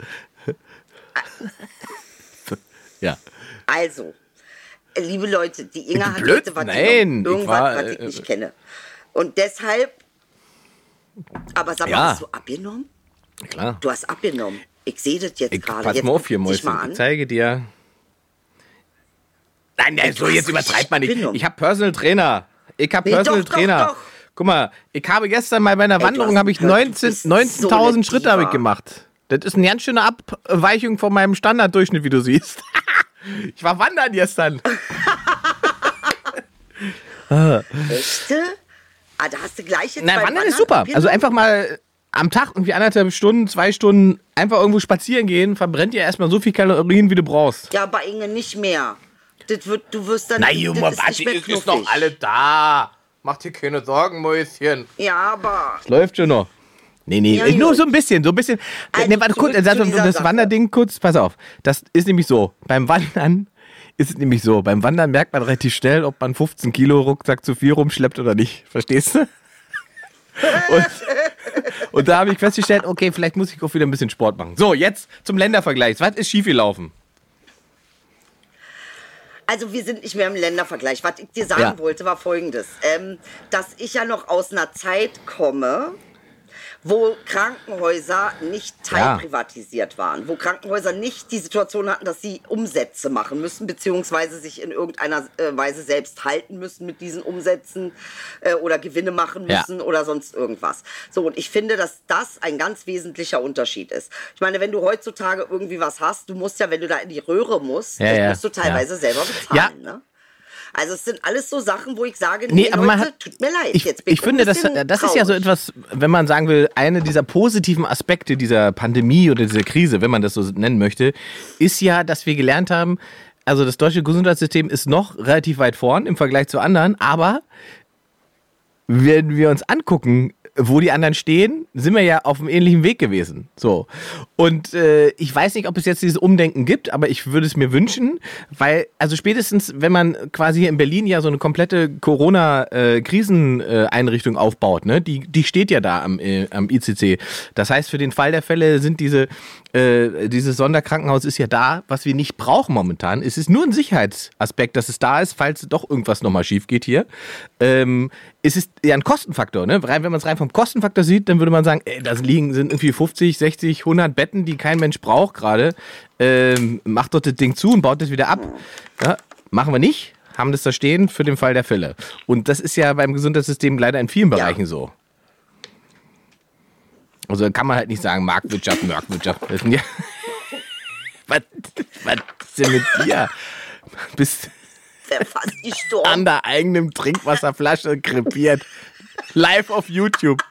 Speaker 2: Ja.
Speaker 4: Also, äh, liebe Leute, die Inga hat heute was
Speaker 2: Nein,
Speaker 4: irgendwas,
Speaker 2: war,
Speaker 4: was ich
Speaker 2: äh,
Speaker 4: nicht kenne. Und deshalb, aber sag mal,
Speaker 2: Ja.
Speaker 4: hast du abgenommen?
Speaker 2: Klar.
Speaker 4: Du hast abgenommen. Ich sehe das jetzt gerade.
Speaker 2: pass
Speaker 4: Jetzt
Speaker 2: mal auf hier, Mäuschen. Ich zeige dir. Nein, nein, so jetzt übertreibt man nicht. Ich habe Personal Trainer. Ich habe
Speaker 4: Nee,
Speaker 2: Personal
Speaker 4: doch, doch,
Speaker 2: Trainer.
Speaker 4: doch.
Speaker 2: Guck mal, ich habe gestern mal bei einer Wanderung habe ich
Speaker 4: gehört, du
Speaker 2: 19
Speaker 4: bist so
Speaker 2: 19.000 Schritte habe ich gemacht. Das ist eine ganz schöne Abweichung von meinem Standarddurchschnitt, wie du siehst. ich war wandern gestern.
Speaker 4: Echte? Ah, da hast du gleich jetzt
Speaker 2: Na,
Speaker 4: beim
Speaker 2: wandern ist super. Also einfach mal am Tag irgendwie anderthalb Stunden, zwei Stunden einfach irgendwo spazieren gehen, verbrennt dir erstmal so viel Kalorien, wie du brauchst.
Speaker 4: Ja, bei Inge nicht mehr. Das wird, du wirst dann.
Speaker 2: Na
Speaker 4: das
Speaker 2: Junge,
Speaker 4: ist
Speaker 2: warte,
Speaker 4: nicht mehr
Speaker 2: es ist
Speaker 4: knuffig.
Speaker 2: noch alle da. Mach dir keine Sorgen, Mäuschen.
Speaker 4: Ja, aber.
Speaker 2: Es läuft schon noch. Nee, nee,
Speaker 4: Ja,
Speaker 2: nur
Speaker 4: gut.
Speaker 2: so ein bisschen, so ein bisschen.
Speaker 4: Also
Speaker 2: nee, warte, kurz,
Speaker 4: zu
Speaker 2: das,
Speaker 4: dieser
Speaker 2: das
Speaker 4: Sache.
Speaker 2: Wanderding kurz, pass auf. Das ist nämlich so. Beim Wandern ist es nämlich so. Beim Wandern merkt man relativ schnell, ob man 15 Kilo Rucksack zu viel rumschleppt oder nicht. Verstehst du? Und, und da habe ich festgestellt, okay, vielleicht muss ich auch wieder ein bisschen Sport machen. So, jetzt zum Ländervergleich. Was ist schiefgelaufen?
Speaker 4: Also wir sind nicht mehr im Ländervergleich. Was ich dir sagen
Speaker 2: Ja.
Speaker 4: wollte, war folgendes. Ähm, dass ich ja noch aus einer Zeit komme, wo Krankenhäuser nicht
Speaker 2: Ja.
Speaker 4: teilprivatisiert waren, wo Krankenhäuser nicht die Situation hatten, dass sie Umsätze machen müssen, beziehungsweise sich in irgendeiner äh, Weise selbst halten müssen mit diesen Umsätzen äh, oder Gewinne machen
Speaker 2: Ja.
Speaker 4: müssen oder sonst irgendwas. So, und ich finde, dass das ein ganz wesentlicher Unterschied ist. Ich meine, wenn du heutzutage irgendwie was hast, du musst ja, wenn du da in die Röhre musst,
Speaker 2: Ja, ja,
Speaker 4: musst du teilweise
Speaker 2: ja.
Speaker 4: selber bezahlen. Ne? Also es sind alles so Sachen, wo ich sage, nee,
Speaker 2: Nee, aber
Speaker 4: Leute,
Speaker 2: hat,
Speaker 4: tut mir leid.
Speaker 2: ich,
Speaker 4: jetzt bin
Speaker 2: ich finde, das, das ist ja so etwas, wenn man sagen will, eine dieser positiven Aspekte dieser Pandemie oder dieser Krise, wenn man das so nennen möchte, ist ja, dass wir gelernt haben, also das deutsche Gesundheitssystem ist noch relativ weit vorn im Vergleich zu anderen, aber wenn wir uns angucken, wo die anderen stehen, sind wir ja auf einem ähnlichen Weg gewesen. So. Und äh, ich weiß nicht, ob es jetzt dieses Umdenken gibt, aber ich würde es mir wünschen, weil, also spätestens, wenn man quasi hier in Berlin ja so eine komplette Corona-Kriseneinrichtung aufbaut, ne, die, die steht ja da am, äh, am ICC. Das heißt, für den Fall der Fälle sind diese, äh, dieses Sonderkrankenhaus ist ja da, was wir nicht brauchen momentan. Es ist nur ein Sicherheitsaspekt, dass es da ist, falls doch irgendwas nochmal schief geht hier. Ähm, es ist ja ein Kostenfaktor, ne? Rein, wenn man es rein vom Kostenfaktor sieht, dann würde man sagen, ey, da liegen sind irgendwie 50, 60, 100 Betten, die kein Mensch braucht gerade. Ähm, macht dort das Ding zu und baut das wieder ab. Ja, machen wir nicht, haben das da stehen für den Fall der Fälle. Und das ist ja beim Gesundheitssystem leider in vielen Bereichen so. Also kann man halt nicht sagen, Marktwirtschaft, Marktwirtschaft. Ja was, was ist denn mit dir? Bist
Speaker 4: fast gestorben.
Speaker 2: an der eigenen Trinkwasserflasche krepiert. Live auf YouTube.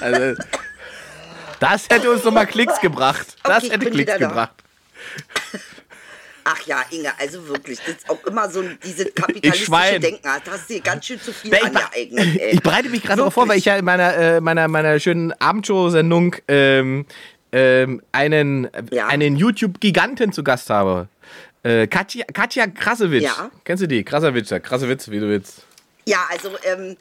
Speaker 2: Also, das hätte uns nochmal Klicks gebracht. Das
Speaker 4: Okay,
Speaker 2: hätte Klicks
Speaker 4: wieder da. Ach ja, Inge, also wirklich, das ist auch immer so dieses kapitalistische. Denken. Da hast du dir ganz schön zu viel
Speaker 2: Ich,
Speaker 4: angeeignet. ey.
Speaker 2: ich bereite mich gerade darauf vor, weil ich ja in meiner, äh, meiner, meiner schönen Abendshow-Sendung ähm, ähm, einen,
Speaker 4: Ja.
Speaker 2: einen YouTube-Giganten zu Gast habe. Äh, Katja, Katja Krasowitsch.
Speaker 4: Ja.
Speaker 2: Kennst du die? Krasowitsch, ja, Krasowitz, wie du willst.
Speaker 4: Ja, also ähm,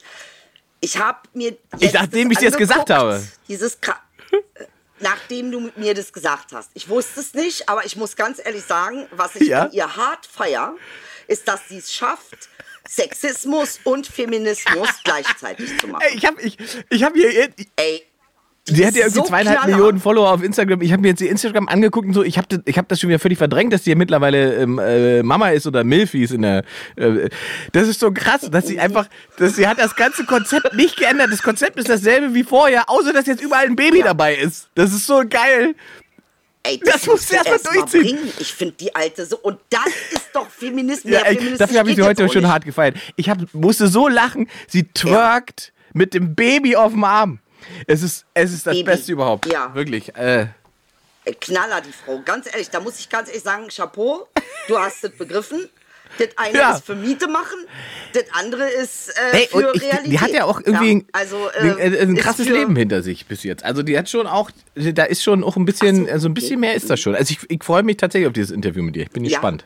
Speaker 4: ich habe mir
Speaker 2: Ich- nachdem ich dir das gesagt habe.
Speaker 4: Dieses Kra nachdem du mir das gesagt hast. Ich wusste es nicht, aber ich muss ganz ehrlich sagen, was ich
Speaker 2: Ja?
Speaker 4: an ihr hart feier, ist, dass sie es schafft, Sexismus und Feminismus gleichzeitig zu machen.
Speaker 2: Ey, ich habe ich, ich hab hier,
Speaker 4: Ey,
Speaker 2: Die hat ja irgendwie
Speaker 4: so
Speaker 2: zweieinhalb
Speaker 4: knaller.
Speaker 2: Millionen Follower auf Instagram. Ich habe mir jetzt ihr Instagram angeguckt und so. Ich habe das, ich hab das schon wieder völlig verdrängt, dass die ja mittlerweile ähm, äh, Mama ist oder Milfi ist in der. Äh, das ist so krass, dass sie einfach, dass sie hat das ganze Konzept nicht geändert. Das Konzept ist dasselbe wie vorher, außer dass jetzt überall ein Baby dabei ist. Das ist so geil.
Speaker 4: Ey,
Speaker 2: Das musst du erst mal
Speaker 4: erst
Speaker 2: durchziehen.
Speaker 4: bringen. Ich finde die alte so. Und das ist doch Feminismus.
Speaker 2: Ja, ey, dafür habe ich sie heute schon hart gefeiert. Ich hab, musste so lachen. Sie twerkt mit dem Baby auf dem Arm. Es ist, es ist das
Speaker 4: Baby.
Speaker 2: Beste überhaupt.
Speaker 4: Ja.
Speaker 2: Wirklich. Äh,
Speaker 4: Knaller, die Frau. Ganz ehrlich, da muss ich ganz ehrlich sagen, Chapeau, du hast es begriffen. Das eine
Speaker 2: Ja.
Speaker 4: ist für Miete machen, das andere ist äh,
Speaker 2: Ey,
Speaker 4: für
Speaker 2: ich,
Speaker 4: Realität.
Speaker 2: die hat ja auch irgendwie ein,
Speaker 4: also, äh,
Speaker 2: ein, ein
Speaker 4: ist
Speaker 2: krasses Leben hinter sich bis jetzt. Also die hat schon auch, da ist schon auch ein bisschen,
Speaker 4: so,
Speaker 2: also ein bisschen mehr ist das schon. Also ich, ich freue mich tatsächlich auf dieses Interview mit dir. Ich bin
Speaker 4: Ja.
Speaker 2: gespannt.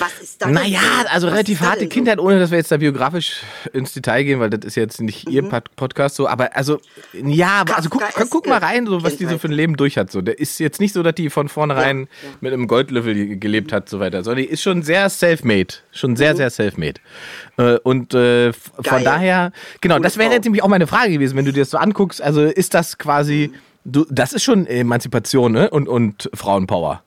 Speaker 4: Was denn
Speaker 2: Naja,
Speaker 4: so?
Speaker 2: also relativ harte? Kindheit, ohne dass wir jetzt da biografisch ins Detail gehen, weil das ist jetzt nicht
Speaker 4: Mhm.
Speaker 2: ihr Pod- Podcast so. Aber also, ja, aber also guck, guck mal rein, so was die so für ein Leben durch hat. So, der ist jetzt nicht so, dass die von vornherein
Speaker 4: Ja, ja.
Speaker 2: mit einem Goldlöffel gelebt hat, so weiter, sondern die ist schon sehr self-made, schon sehr, sehr self-made. Äh, und äh, von
Speaker 4: Mhm. Geil.
Speaker 2: daher, genau,
Speaker 4: Coole
Speaker 2: das wäre jetzt nämlich auch meine Frage gewesen, wenn du dir das so anguckst. Also ist das quasi, du, das ist schon Emanzipation ne? und, und Frauenpower.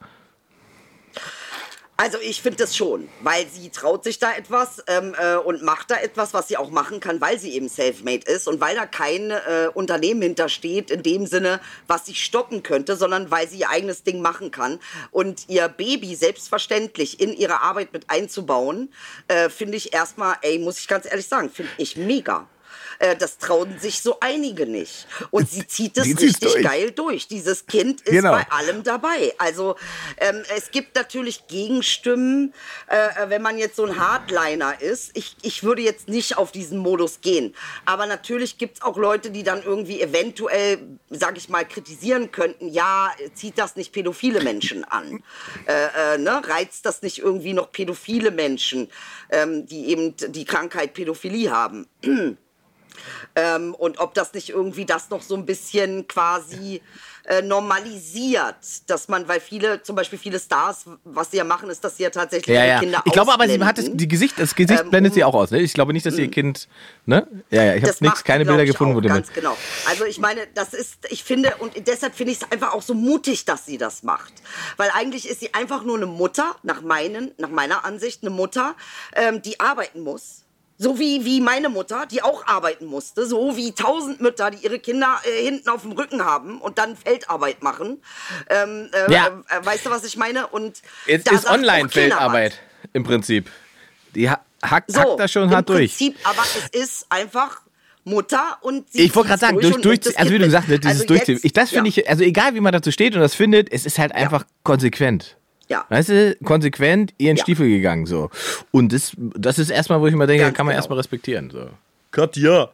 Speaker 4: Also ich finde das schon, weil sie traut sich da etwas ähm, äh, und macht da etwas, was sie auch machen kann, weil sie eben self-made ist und weil da kein äh, Unternehmen hintersteht in dem Sinne, was sie stoppen könnte, sondern weil sie ihr eigenes Ding machen kann und ihr Baby selbstverständlich in ihre Arbeit mit einzubauen, äh, finde ich erstmal, ey, muss ich ganz ehrlich sagen, finde ich mega. Äh, Das trauen sich so einige nicht. Und sie zieht es richtig
Speaker 2: durch.
Speaker 4: geil durch. Dieses Kind ist
Speaker 2: Genau.
Speaker 4: bei allem dabei. Also ähm, es gibt natürlich Gegenstimmen, äh, wenn man jetzt so ein Hardliner ist. Ich, ich würde jetzt nicht auf diesen Modus gehen. Aber natürlich gibt es auch Leute, die dann irgendwie eventuell, sag ich mal, kritisieren könnten, ja, zieht das nicht pädophile Menschen an? Äh, äh, ne? Reizt das nicht irgendwie noch pädophile Menschen, ähm, die eben die Krankheit Pädophilie haben? Ähm, und ob das nicht irgendwie das noch so ein bisschen quasi äh, normalisiert, dass man, weil viele, zum Beispiel viele Stars, was sie ja machen, ist, dass sie ja tatsächlich
Speaker 2: Ja,
Speaker 4: ihre
Speaker 2: ja.
Speaker 4: Kinder
Speaker 2: Ich glaube aber, sie hat das, die Gesicht, das Gesicht
Speaker 4: Ähm,
Speaker 2: blendet sie auch aus. Ne? Ich glaube nicht, dass ihr Kind, ne? Ja, ja, ich habe nichts, keine Bilder gefunden,
Speaker 4: auch, ganz
Speaker 2: mit.
Speaker 4: genau. Also ich meine, das ist, ich finde, und deshalb finde ich es einfach auch so mutig, dass sie das macht. Weil eigentlich ist sie einfach nur eine Mutter, nach, meinen, nach meiner Ansicht, eine Mutter, ähm, die arbeiten muss. So wie, wie meine Mutter, die auch arbeiten musste. So wie tausend Mütter, die ihre Kinder äh, hinten auf dem Rücken haben und dann Feldarbeit machen. Ähm, äh,
Speaker 2: Ja.
Speaker 4: äh, weißt du, was ich meine? Und
Speaker 2: Jetzt ist Online-Feldarbeit im Prinzip. Die ha hackt.
Speaker 4: So,
Speaker 2: hackt da schon
Speaker 4: im
Speaker 2: hart durch.
Speaker 4: Prinzip, aber es ist einfach Mutter und sie
Speaker 2: Ich wollte gerade sagen, durch, durch,
Speaker 4: das
Speaker 2: also wie du gesagt hast, dieses
Speaker 4: Also
Speaker 2: Durchziehen. Ich, das finde
Speaker 4: ja.
Speaker 2: ich, also egal wie man dazu steht und das findet, es ist halt einfach konsequent.
Speaker 4: Ja.
Speaker 2: Weißt du, konsequent ihren
Speaker 4: Ja.
Speaker 2: Stiefel gegangen so. Und das, das ist erstmal, wo ich immer denke,
Speaker 4: Ganz
Speaker 2: kann man
Speaker 4: genau.
Speaker 2: erstmal respektieren. So.
Speaker 5: Katja.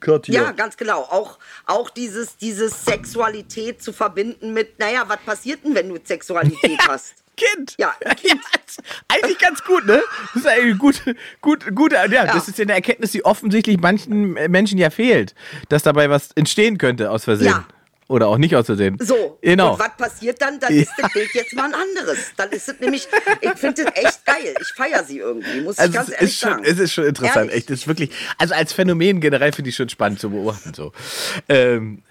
Speaker 5: Katja.
Speaker 4: Ja, ganz genau. Auch, auch dieses, dieses Sexualität zu verbinden mit, naja, was passiert denn, wenn du Sexualität hast?
Speaker 2: Kind.
Speaker 4: Ja, Kind.
Speaker 2: ist eigentlich ganz gut, ne? Das ist eigentlich gut, gut, gut. Ja, das ist ja eine Erkenntnis, die offensichtlich manchen Menschen ja fehlt, dass dabei was entstehen könnte aus Versehen.
Speaker 4: Ja.
Speaker 2: Oder auch nicht aus Versehen.
Speaker 4: So,
Speaker 2: Genau.
Speaker 4: und was passiert dann? Dann ist das Bild jetzt mal ein anderes. Dann ist es nämlich, ich finde das echt geil. Ich feiere sie irgendwie, muss ich
Speaker 2: Also
Speaker 4: ganz
Speaker 2: es
Speaker 4: ehrlich
Speaker 2: schon,
Speaker 4: sagen.
Speaker 2: es ist schon interessant,
Speaker 4: Ehrlich.
Speaker 2: echt. Ist wirklich, also als Phänomen generell finde ich schon spannend zu beobachten. So. Ähm,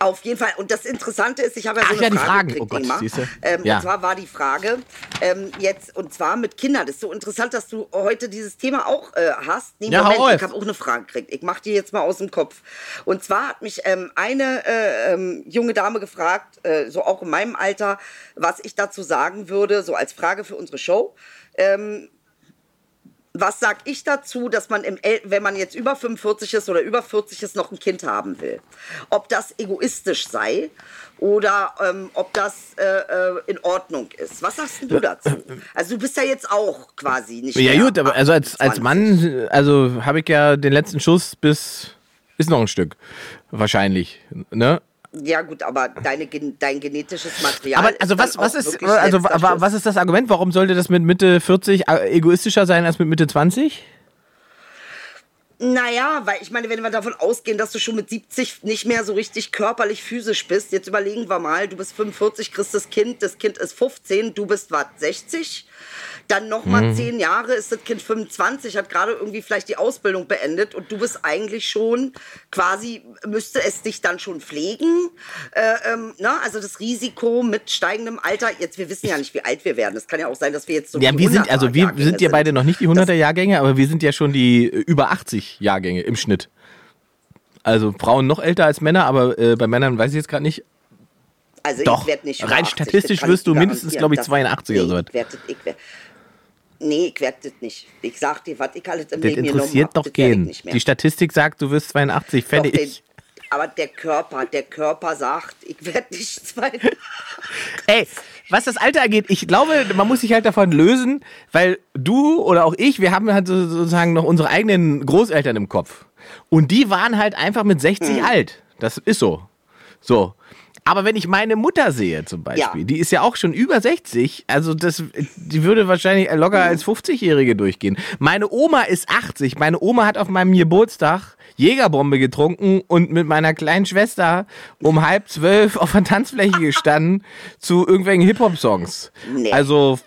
Speaker 4: Auf jeden Fall. Und das Interessante ist, ich habe ja so
Speaker 2: Ach
Speaker 4: eine
Speaker 2: ja, die
Speaker 4: Frage
Speaker 2: Fragen.
Speaker 4: gekriegt,
Speaker 2: Oh Gott.
Speaker 4: Ähm,
Speaker 2: Ja.
Speaker 4: Und zwar war die Frage ähm, jetzt, und zwar mit Kindern. Das ist so interessant, dass du heute dieses Thema auch äh, hast. Nee,
Speaker 2: Ja,
Speaker 4: Moment, ich habe auch eine Frage gekriegt. Ich mache die jetzt mal aus dem Kopf. Und zwar hat mich ähm, eine äh, ähm, junge Dame gefragt, äh, so auch in meinem Alter, was ich dazu sagen würde, so als Frage für unsere Show. Ähm, was sag ich dazu, dass man, im wenn man jetzt über 45 ist oder über 40 ist, noch ein Kind haben will? Ob das egoistisch sei oder ähm, ob das äh, äh, in Ordnung ist. Was sagst du dazu? Also du bist ja jetzt auch quasi nicht
Speaker 2: ja gut, aber also als, als
Speaker 4: 28.
Speaker 2: Mann, also habe ich ja den letzten Schuss bis, ist noch ein Stück. Wahrscheinlich. Ne?
Speaker 4: Ja gut, aber deine, dein genetisches Material
Speaker 2: Aber also was, was ist also was ist das Argument? Warum sollte das mit Mitte 40 egoistischer sein als mit Mitte 20?
Speaker 4: Naja, weil ich meine, wenn wir davon ausgehen, dass du schon mit 70 nicht mehr so richtig körperlich physisch bist, jetzt überlegen wir mal, du bist 45, kriegst das Kind, das Kind ist 15, du bist was, 60? Dann nochmal
Speaker 2: Mhm.
Speaker 4: 10 Jahre ist das Kind 25, hat gerade irgendwie vielleicht die Ausbildung beendet und du bist eigentlich schon quasi, müsste es dich dann schon pflegen. Äh, ähm, ne? Also das Risiko mit steigendem Alter, jetzt wir wissen ja nicht, wie alt wir werden. Es kann ja auch sein, dass wir jetzt so
Speaker 2: Ja, wir sind, also wir
Speaker 4: 100er-Jahrgänge
Speaker 2: sind ja beide noch nicht die 100er Jahrgänge, aber wir sind ja schon die äh, über 80 Jahrgänge im Schnitt. Also Frauen noch älter als Männer, aber äh, bei Männern weiß ich jetzt gerade nicht.
Speaker 4: Also
Speaker 2: Doch,
Speaker 4: ich werd nicht
Speaker 2: rein
Speaker 4: 80,
Speaker 2: statistisch wirst du mindestens,
Speaker 4: garantieren.
Speaker 2: glaub ich,
Speaker 4: Das-
Speaker 2: 82 oder so.
Speaker 4: Ich werd, das- ich werd, nee, ich werd das nicht. Ich sag dir, was ich alles im
Speaker 2: Das
Speaker 4: Leben genommen
Speaker 2: interessiert
Speaker 4: hab,
Speaker 2: doch
Speaker 4: das werd ich
Speaker 2: gehen.
Speaker 4: nicht mehr.
Speaker 2: Die Statistik sagt, du wirst 82,
Speaker 4: Doch,
Speaker 2: fertig.
Speaker 4: den, aber der Körper, der Körper sagt, ich werde nicht zwei.
Speaker 2: Ey, was das Alter angeht, ich glaube, man muss sich halt davon lösen, weil du oder auch ich, wir haben halt so- sozusagen noch unsere eigenen Großeltern im Kopf. Und die waren halt einfach mit 60
Speaker 4: Hm.
Speaker 2: alt. Das ist so. So. Aber wenn ich meine Mutter sehe zum Beispiel,
Speaker 4: Ja.
Speaker 2: die ist ja auch schon über 60, also das, die würde wahrscheinlich locker als 50-Jährige durchgehen. Meine Oma ist 80. Meine Oma hat auf meinem Geburtstag Jägerbombe getrunken und mit meiner kleinen Schwester um halb zwölf auf der Tanzfläche gestanden zu irgendwelchen Hip-Hop-Songs.
Speaker 4: Nee.
Speaker 2: Also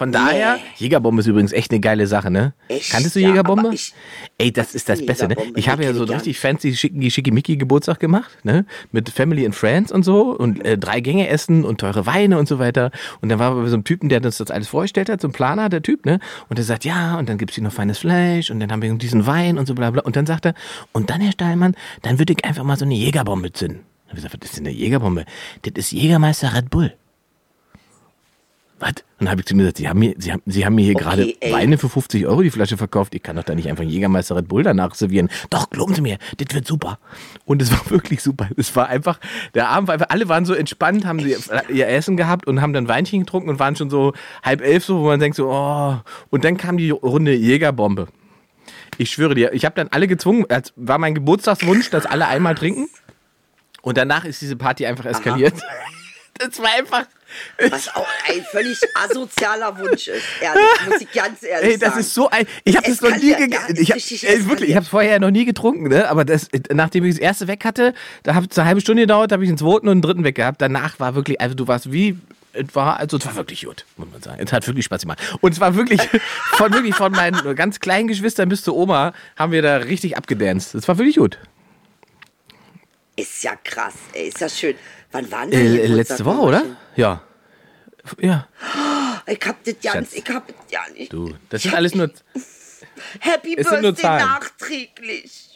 Speaker 2: von daher, Jägerbombe ist übrigens echt eine geile Sache, ne?
Speaker 4: Echt?
Speaker 2: Kanntest du
Speaker 4: Ja,
Speaker 2: Jägerbombe?
Speaker 4: ich-
Speaker 2: Ey, das ist das Beste, ne? Ich habe ja so einen richtig fancy schicken schickimicki Geburtstag gemacht, ne? Mit Family and Friends und so und äh, drei Gänge essen und teure Weine und so weiter. Und dann war bei so einem Typen, der uns das alles vorgestellt hat, so ein Planer, der Typ, ne? Und der sagt, ja, und dann gibt's hier noch feines Fleisch und dann haben wir diesen Wein und so bla bla. Und dann sagt er, und dann, Herr Steilmann, dann würde ich einfach mal so eine Jägerbombe zünden. Dann hab ich gesagt, was ist denn eine Jägerbombe? Das ist Jägermeister Red Bull. Was? Und dann habe ich zu mir gesagt, Sie haben mir, Sie haben, Sie haben mir hier
Speaker 4: Okay,
Speaker 2: gerade
Speaker 4: ey.
Speaker 2: Weine für 50 Euro die Flasche verkauft. Ich kann doch da nicht einfach Jägermeister Red Bull danach servieren. Doch, glauben Sie mir, das wird super. Und es war wirklich super. Es war einfach, der Abend war einfach, alle waren so entspannt, haben sie ihr Essen gehabt und haben dann Weinchen getrunken und waren schon so halb elf so, wo man denkt so, oh. Und dann kam die Runde Jägerbombe. Ich schwöre dir, ich habe dann alle gezwungen, es war mein Geburtstagswunsch, dass alle einmal trinken. Und danach ist diese Party einfach eskaliert. Das war einfach.
Speaker 4: Was auch ein völlig asozialer Wunsch ist, ehrlich, muss ich ganz ehrlich
Speaker 2: Ey, das
Speaker 4: sagen.
Speaker 2: ist so ein. Ich habe das noch nie gegessen.
Speaker 4: ja,
Speaker 2: ich hab,
Speaker 4: richtig
Speaker 2: ey, wirklich, ich habe vorher noch nie getrunken, ne? Aber das, nachdem ich das erste weg hatte, da hat es eine halbe Stunde gedauert, habe ich den zweiten und den dritten weg gehabt. Danach war wirklich, also du warst wie. Es war, also es war wirklich gut, muss man sagen. Es hat wirklich Spaß gemacht. Und es war wirklich von wirklich von meinen ganz kleinen Geschwistern bis zur Oma haben wir da richtig abgedanced. Es war wirklich gut.
Speaker 4: Ist ja krass, ey, ist ja schön. Wann waren
Speaker 2: Äh,
Speaker 4: hier?
Speaker 2: letzte Woche, oder? Ja. Ja.
Speaker 4: Ich hab das ganz, ich hab das ja nicht.
Speaker 2: Du, das sind alles nur.
Speaker 4: Happy Birthday nachträglich.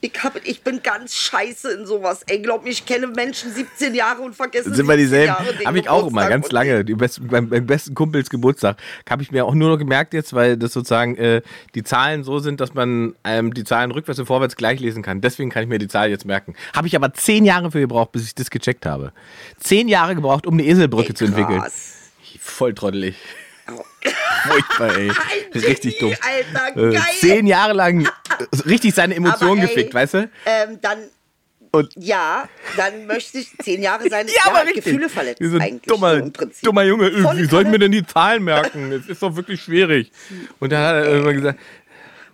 Speaker 4: Ich, hab, ich bin ganz scheiße in sowas. Ey, glaub mir, ich kenne Menschen 17 Jahre und vergesse
Speaker 2: sind wir
Speaker 4: 17
Speaker 2: dieselben. Habe ich auch immer, ganz lange. Besten, beim, beim besten Kumpels Geburtstag. Habe ich mir auch nur noch gemerkt jetzt, weil das sozusagen äh, die Zahlen so sind, dass man ähm, die Zahlen rückwärts und vorwärts gleich lesen kann. Deswegen kann ich mir die Zahl jetzt merken. Habe ich aber zehn Jahre für gebraucht, bis ich das gecheckt habe. Zehn Jahre gebraucht, um eine Eselbrücke
Speaker 4: Ey,
Speaker 2: zu entwickeln. Voll trottelig. Furchtbar, ey. Richtig dumm.
Speaker 4: Alter,
Speaker 2: Äh,
Speaker 4: geil.
Speaker 2: zehn Jahre lang richtig seine Emotionen
Speaker 4: ey,
Speaker 2: gefickt, weißt du?
Speaker 4: Ähm, dann,
Speaker 2: Und
Speaker 4: ja, dann möchte ich zehn Jahre sein.
Speaker 2: Ja, aber richtig.
Speaker 4: Gefühle
Speaker 2: so ein
Speaker 4: eigentlich.
Speaker 2: dummer,
Speaker 4: so
Speaker 2: dummer Junge. Äh, Wie soll ich mir denn die Zahlen merken? Es ist doch wirklich schwierig. Und dann hat er immer gesagt,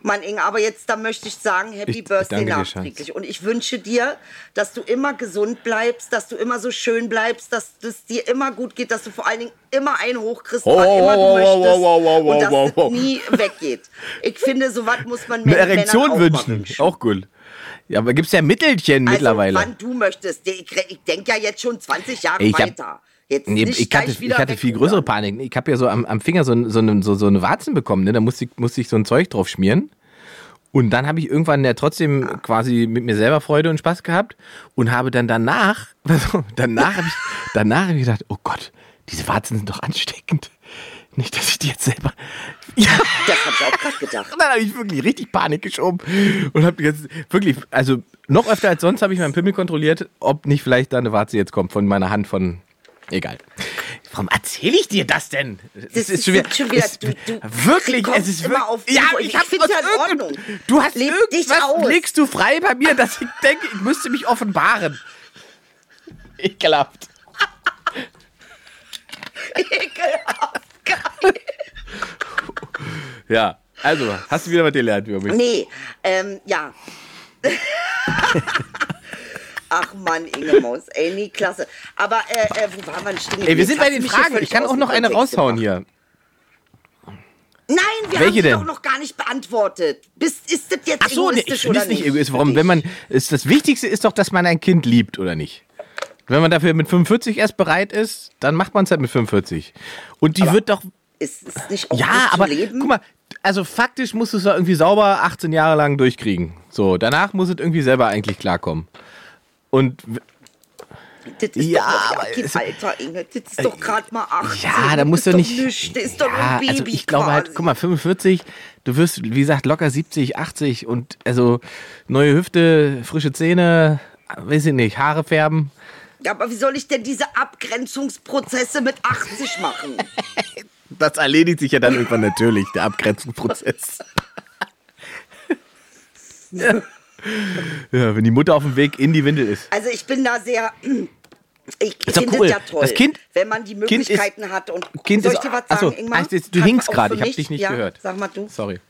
Speaker 4: Mann, Inge, aber jetzt, da möchte ich sagen, Happy
Speaker 2: Ich-
Speaker 4: Birthday nachträglich. Und ich wünsche dir, dass du immer gesund bleibst, dass du immer so schön bleibst, dass es dir immer gut geht, dass du vor allen Dingen immer einen hochkriegst,
Speaker 2: Oh,
Speaker 4: wann
Speaker 2: oh,
Speaker 4: immer du
Speaker 2: oh,
Speaker 4: möchtest.
Speaker 2: oh, oh,
Speaker 4: und dass es
Speaker 2: oh.
Speaker 4: nie weggeht. Ich finde, so was muss man
Speaker 2: eine Erektion wünschen. Auch gut. Ja, aber gibt's ja Mittelchen
Speaker 4: also,
Speaker 2: mittlerweile.
Speaker 4: wann du möchtest. Ich, ich denke ja jetzt schon 20 Jahre
Speaker 2: ich
Speaker 4: weiter. Jetzt
Speaker 2: Nee,
Speaker 4: nicht
Speaker 2: ich hatte, ich hatte viel größere Panik. Ich habe ja so am, am Finger so, so, eine, so, so eine Warzen bekommen. Ne? Da musste ich, musste ich so ein Zeug drauf schmieren. Und dann habe ich irgendwann ja trotzdem
Speaker 4: Ah.
Speaker 2: quasi mit mir selber Freude und Spaß gehabt und habe dann danach, danach habe ich, danach hab ich gedacht, oh Gott, diese Warzen sind doch ansteckend. Nicht, dass ich die jetzt selber. Ja,
Speaker 4: Das habe ich auch gerade gedacht.
Speaker 2: dann habe ich wirklich richtig Panik geschoben und habe jetzt wirklich, also noch öfter als sonst habe ich meinen Pimmel kontrolliert, ob nicht vielleicht da eine Warze jetzt kommt von meiner Hand von. Egal. Warum erzähle ich dir das denn? Es
Speaker 4: ist schon wieder-
Speaker 2: es-
Speaker 4: du- du
Speaker 2: wirklich, es ist
Speaker 4: immer
Speaker 2: wirklich.
Speaker 4: auf
Speaker 2: ja, ich
Speaker 4: Ich
Speaker 2: hab's aus
Speaker 4: ja in Ordnung.
Speaker 2: Du hast
Speaker 4: Leb dich
Speaker 2: irgendwas
Speaker 4: aus.
Speaker 2: legst du frei bei mir, dass ich denke, ich müsste mich offenbaren. Ekelhaft.
Speaker 4: Ekelhaft. Geil.
Speaker 2: Ja. Also, hast du wieder was gelernt über mich?
Speaker 4: Nee, ähm, ja. Ach Mann, Inge Maus, ey, nee, klasse. Aber, äh, äh, wo waren wir denn stehen?
Speaker 2: Ey, wir sind bei den Fragen. Ich kann auch noch eine raushauen
Speaker 4: gebracht.
Speaker 2: hier.
Speaker 4: Nein, wir
Speaker 2: Welche
Speaker 4: haben die
Speaker 2: denn?
Speaker 4: doch noch gar nicht beantwortet. Bist, ist das jetzt
Speaker 2: Ach so, nee,
Speaker 4: egoistisch
Speaker 2: ich
Speaker 4: oder
Speaker 2: nicht egoistisch. Warum? Wenn man, ist, das Wichtigste ist doch, dass man ein Kind liebt, oder nicht? Wenn man dafür mit 45 erst bereit ist, dann macht man es halt mit 45. Und die wird doch,
Speaker 4: Ist es nicht auch
Speaker 2: ja, aber
Speaker 4: leben?
Speaker 2: guck mal, also faktisch musst du es doch irgendwie sauber 18 Jahre lang durchkriegen. So, danach muss es irgendwie selber eigentlich klarkommen. Und
Speaker 4: Das ist
Speaker 2: Ja,
Speaker 4: doch
Speaker 2: aber es-
Speaker 4: Alter, Inge. Das ist doch gerade mal 18.
Speaker 2: ja, da musst
Speaker 4: das
Speaker 2: du
Speaker 4: ist
Speaker 2: nicht.
Speaker 4: Doch nichts. Das ist doch
Speaker 2: ja,
Speaker 4: ein Baby
Speaker 2: also ich glaube halt, guck mal, 45, du wirst, wie gesagt, locker 70, 80 und also neue Hüfte, frische Zähne, weiß ich nicht, Haare färben.
Speaker 4: Ja, aber wie soll ich denn diese Abgrenzungsprozesse mit 80 machen?
Speaker 2: Das erledigt sich ja dann irgendwann natürlich, der Abgrenzungsprozess. ja. ja, wenn die Mutter auf dem Weg in die Windel ist.
Speaker 4: Also ich bin da sehr. Ich finde
Speaker 2: cool.
Speaker 4: es ja toll,
Speaker 2: Das Kind-
Speaker 4: wenn man die
Speaker 2: Kind ist-
Speaker 4: Möglichkeiten hat. Und
Speaker 2: Kind
Speaker 4: soll ich dir was sagen, Ingmar?
Speaker 2: also du hinkst gerade, ich hab
Speaker 4: mich-
Speaker 2: dich nicht
Speaker 4: ja,
Speaker 2: gehört.
Speaker 4: Sag mal du.
Speaker 2: Sorry.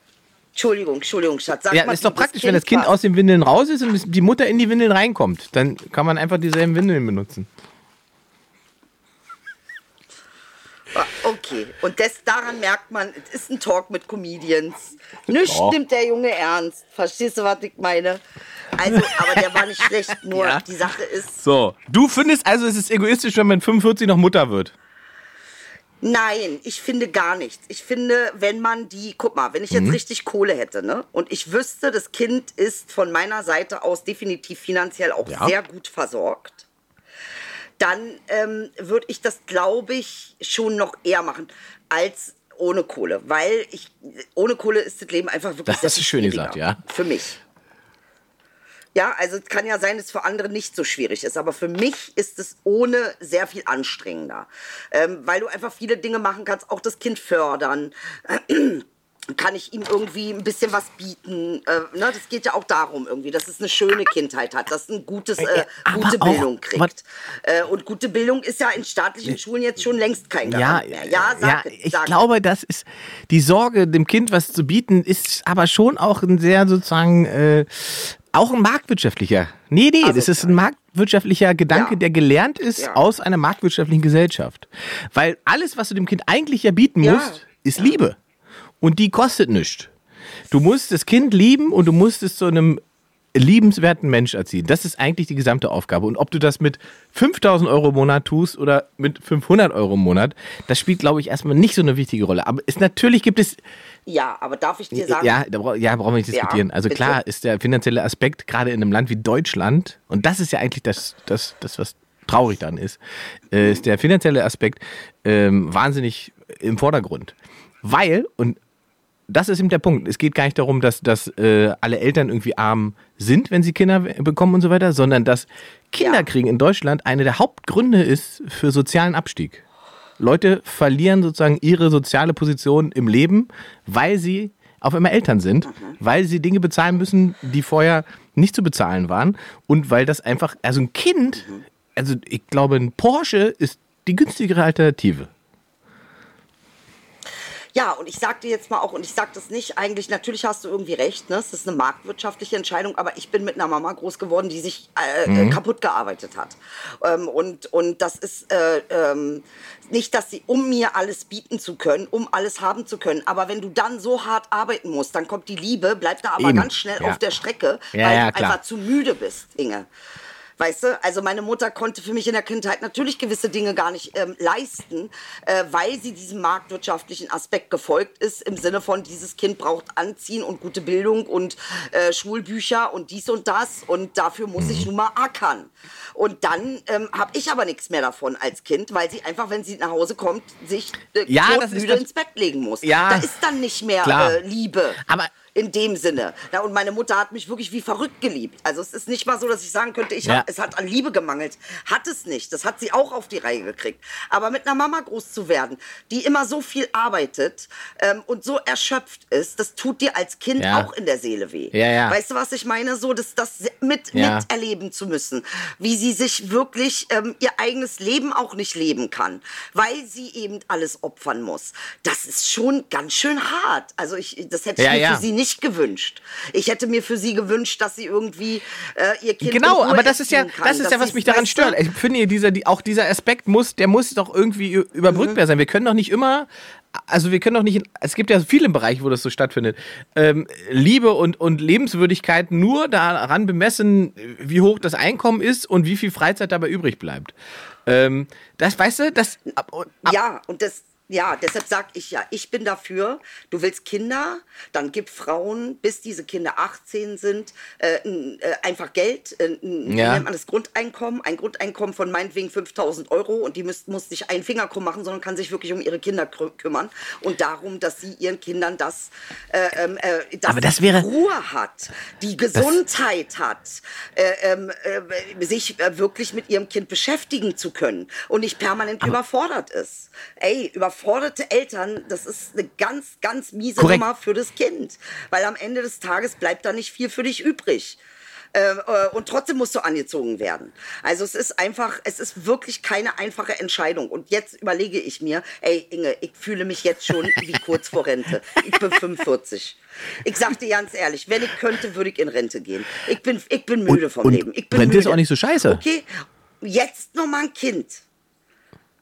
Speaker 4: Entschuldigung, Entschuldigung, Schatz. Sag
Speaker 2: Ja,
Speaker 4: mal
Speaker 2: ist doch praktisch, wenn das Kind
Speaker 4: was?
Speaker 2: aus den Windeln raus ist und die Mutter in die Windeln reinkommt. Dann kann man einfach dieselben Windeln benutzen.
Speaker 4: Ah, Okay, und das, daran merkt man, es ist ein Talk mit Comedians. Nichts
Speaker 2: Doch.
Speaker 4: nimmt der Junge ernst. Verstehst du, was ich meine? Also, aber der war nicht schlecht, nur
Speaker 2: Ja.
Speaker 4: die Sache ist,
Speaker 2: So, du findest also, es ist egoistisch, wenn man mit 45 noch Mutter wird.
Speaker 4: Nein, ich finde gar nichts. Ich finde, wenn man die, guck mal, wenn ich
Speaker 2: Mhm.
Speaker 4: jetzt richtig Kohle hätte, ne, und ich wüsste, das Kind ist von meiner Seite aus definitiv finanziell auch
Speaker 2: Ja.
Speaker 4: sehr gut versorgt, dann ähm, würde ich das, glaube ich, schon noch eher machen als ohne Kohle, weil ich ohne Kohle ist das Leben einfach wirklich
Speaker 2: Das hast du schön gesagt, ja.
Speaker 4: Für mich. Ja, also es kann ja sein, dass es für andere nicht so schwierig ist, aber für mich ist es ohne sehr viel anstrengender, ähm, weil du einfach viele Dinge machen kannst, auch das Kind fördern. Kann ich ihm irgendwie ein bisschen was bieten? Äh, ne, das geht ja auch darum irgendwie, dass es eine schöne Kindheit hat, dass es ein gutes, äh,
Speaker 2: aber
Speaker 4: gute
Speaker 2: auch-
Speaker 4: Bildung kriegt. Äh, und gute Bildung ist ja in staatlichen Schulen jetzt schon längst kein
Speaker 2: Ja,
Speaker 4: Garant mehr. Ja, sag
Speaker 2: ja ich
Speaker 4: sag
Speaker 2: glaube, das ist die Sorge, dem Kind was zu bieten, ist aber schon auch ein sehr sozusagen äh, auch ein marktwirtschaftlicher. Nee, nee, das ist ein marktwirtschaftlicher Gedanke,
Speaker 4: Ja.
Speaker 2: der gelernt ist
Speaker 4: Ja.
Speaker 2: aus einer marktwirtschaftlichen Gesellschaft. Weil alles, was du dem Kind eigentlich ja bieten
Speaker 4: Ja.
Speaker 2: musst, ist Liebe. Und die kostet nichts. Du musst das Kind lieben und du musst es zu einem liebenswerten Mensch erziehen. Das ist eigentlich die gesamte Aufgabe. Und ob du das mit 5000 Euro im Monat tust oder mit 500 Euro im Monat, das spielt, glaube ich, erstmal nicht so eine wichtige Rolle. Aber es, natürlich gibt es,
Speaker 4: Ja, aber darf ich dir sagen,
Speaker 2: ja, da ja, brauchen wir nicht
Speaker 4: Ja,
Speaker 2: diskutieren. also
Speaker 4: bitte.
Speaker 2: klar ist der finanzielle Aspekt gerade in einem Land wie Deutschland, und das ist ja eigentlich das, das, das was traurig dann ist, äh, ist der finanzielle Aspekt ähm, wahnsinnig im Vordergrund. Weil, und das ist eben der Punkt. Es geht gar nicht darum, dass, dass äh, alle Eltern irgendwie arm sind, wenn sie Kinder bekommen und so weiter, sondern dass Kinderkriegen in Deutschland eine der Hauptgründe ist für sozialen Abstieg. Leute verlieren sozusagen ihre soziale Position im Leben, weil sie auf einmal Eltern sind, weil sie Dinge bezahlen müssen, die vorher nicht zu bezahlen waren und weil das einfach, also ein Kind, also ich glaube, ein Porsche ist die günstigere Alternative.
Speaker 4: Ja, und ich sag dir jetzt mal auch, und ich sag das nicht eigentlich, natürlich hast du irgendwie recht, ne? Es ist eine marktwirtschaftliche Entscheidung, aber ich bin mit einer Mama groß geworden, die sich äh,
Speaker 2: Mhm.
Speaker 4: äh, kaputt gearbeitet hat. Ähm, und, und das ist äh, ähm, nicht, dass sie, um mir alles bieten zu können, um alles haben zu können, aber wenn du dann so hart arbeiten musst, dann kommt die Liebe, bleibt da aber
Speaker 2: Eben,
Speaker 4: ganz schnell
Speaker 2: ja.
Speaker 4: auf der Strecke,
Speaker 2: Ja,
Speaker 4: weil
Speaker 2: ja,
Speaker 4: du einfach zu müde bist, Inge. Weißt du, also meine Mutter konnte für mich in der Kindheit natürlich gewisse Dinge gar nicht ähm, leisten, äh, weil sie diesem marktwirtschaftlichen Aspekt gefolgt ist, im Sinne von, dieses Kind braucht Anziehen und gute Bildung und äh, Schulbücher und dies und das und dafür muss
Speaker 2: Mhm.
Speaker 4: ich nun mal ackern. Und dann ähm, habe ich aber nichts mehr davon als Kind, weil sie einfach, wenn sie nach Hause kommt, sich äh,
Speaker 2: Ja, das ist
Speaker 4: todmüde
Speaker 2: das-
Speaker 4: ins Bett legen muss.
Speaker 2: Ja,
Speaker 4: da ist dann nicht mehr äh, Liebe.
Speaker 2: Aber
Speaker 4: in dem Sinne. Na, und meine Mutter hat mich wirklich wie verrückt geliebt. Also es ist nicht mal so, dass ich sagen könnte, ich
Speaker 2: Ja.
Speaker 4: hab, es hat an Liebe gemangelt. Hat es nicht. Das hat sie auch auf die Reihe gekriegt. Aber mit einer Mama groß zu werden, die immer so viel arbeitet ähm, und so erschöpft ist, das tut dir als Kind
Speaker 2: Ja.
Speaker 4: auch in der Seele weh.
Speaker 2: Ja, ja.
Speaker 4: Weißt du, was ich meine? So, das, das mit,
Speaker 2: Ja.
Speaker 4: miterleben zu müssen. Wie sie sich wirklich ähm, ihr eigenes Leben auch nicht leben kann. Weil sie eben alles opfern muss. Das ist schon ganz schön hart. Also ich, das hätte ich
Speaker 2: Ja, ja.
Speaker 4: für sie nicht gewünscht. Ich hätte mir für sie gewünscht, dass sie irgendwie äh, ihr Kind
Speaker 2: Genau, aber das ist ja,
Speaker 4: kann,
Speaker 2: das ist ja, was mich daran stört. Ich finde, dieser, die, auch dieser Aspekt muss, der muss doch irgendwie überbrückbar sein. Wir können doch nicht immer, also wir können doch nicht, es gibt ja viele Bereiche, wo das so stattfindet, ähm, Liebe und, und Lebenswürdigkeit nur daran bemessen, wie hoch das Einkommen ist und wie viel Freizeit dabei übrig bleibt. Ähm, das, weißt du, das, ab, ab,
Speaker 4: Ja, und das, ja, deshalb sag ich ja, ich bin dafür, du willst Kinder, dann gib Frauen, bis diese Kinder 18 sind, äh, äh, einfach Geld, äh,
Speaker 2: Ja.
Speaker 4: nennt man das Grundeinkommen, ein Grundeinkommen von meinetwegen 5000 Euro und die müsst, muss nicht einen Finger krumm machen, sondern kann sich wirklich um ihre Kinder kü- kümmern und darum, dass sie ihren Kindern das, äh, ähm, äh, dass
Speaker 2: Aber das
Speaker 4: sie
Speaker 2: wäre-
Speaker 4: Ruhe hat, die Gesundheit hat, äh, ähm, äh, sich äh, wirklich mit ihrem Kind beschäftigen zu können und nicht permanent überfordert ist. Ey, überforderte Eltern, das ist eine ganz, ganz miese
Speaker 2: Korrekt.
Speaker 4: Nummer für das Kind, weil am Ende des Tages bleibt da nicht viel für dich übrig. Äh, äh, und trotzdem musst du angezogen werden. Also es ist einfach, es ist wirklich keine einfache Entscheidung. Und jetzt überlege ich mir, ey Inge, ich fühle mich jetzt schon wie kurz vor Rente. Ich bin 45. Ich sag dir ganz ehrlich, wenn ich könnte, würde ich in Rente gehen. Ich bin, ich bin müde
Speaker 2: Und-
Speaker 4: vom
Speaker 2: und
Speaker 4: Leben. Ich bin
Speaker 2: Rente ist
Speaker 4: müde.
Speaker 2: auch nicht so scheiße.
Speaker 4: Okay, jetzt noch mal ein Kind.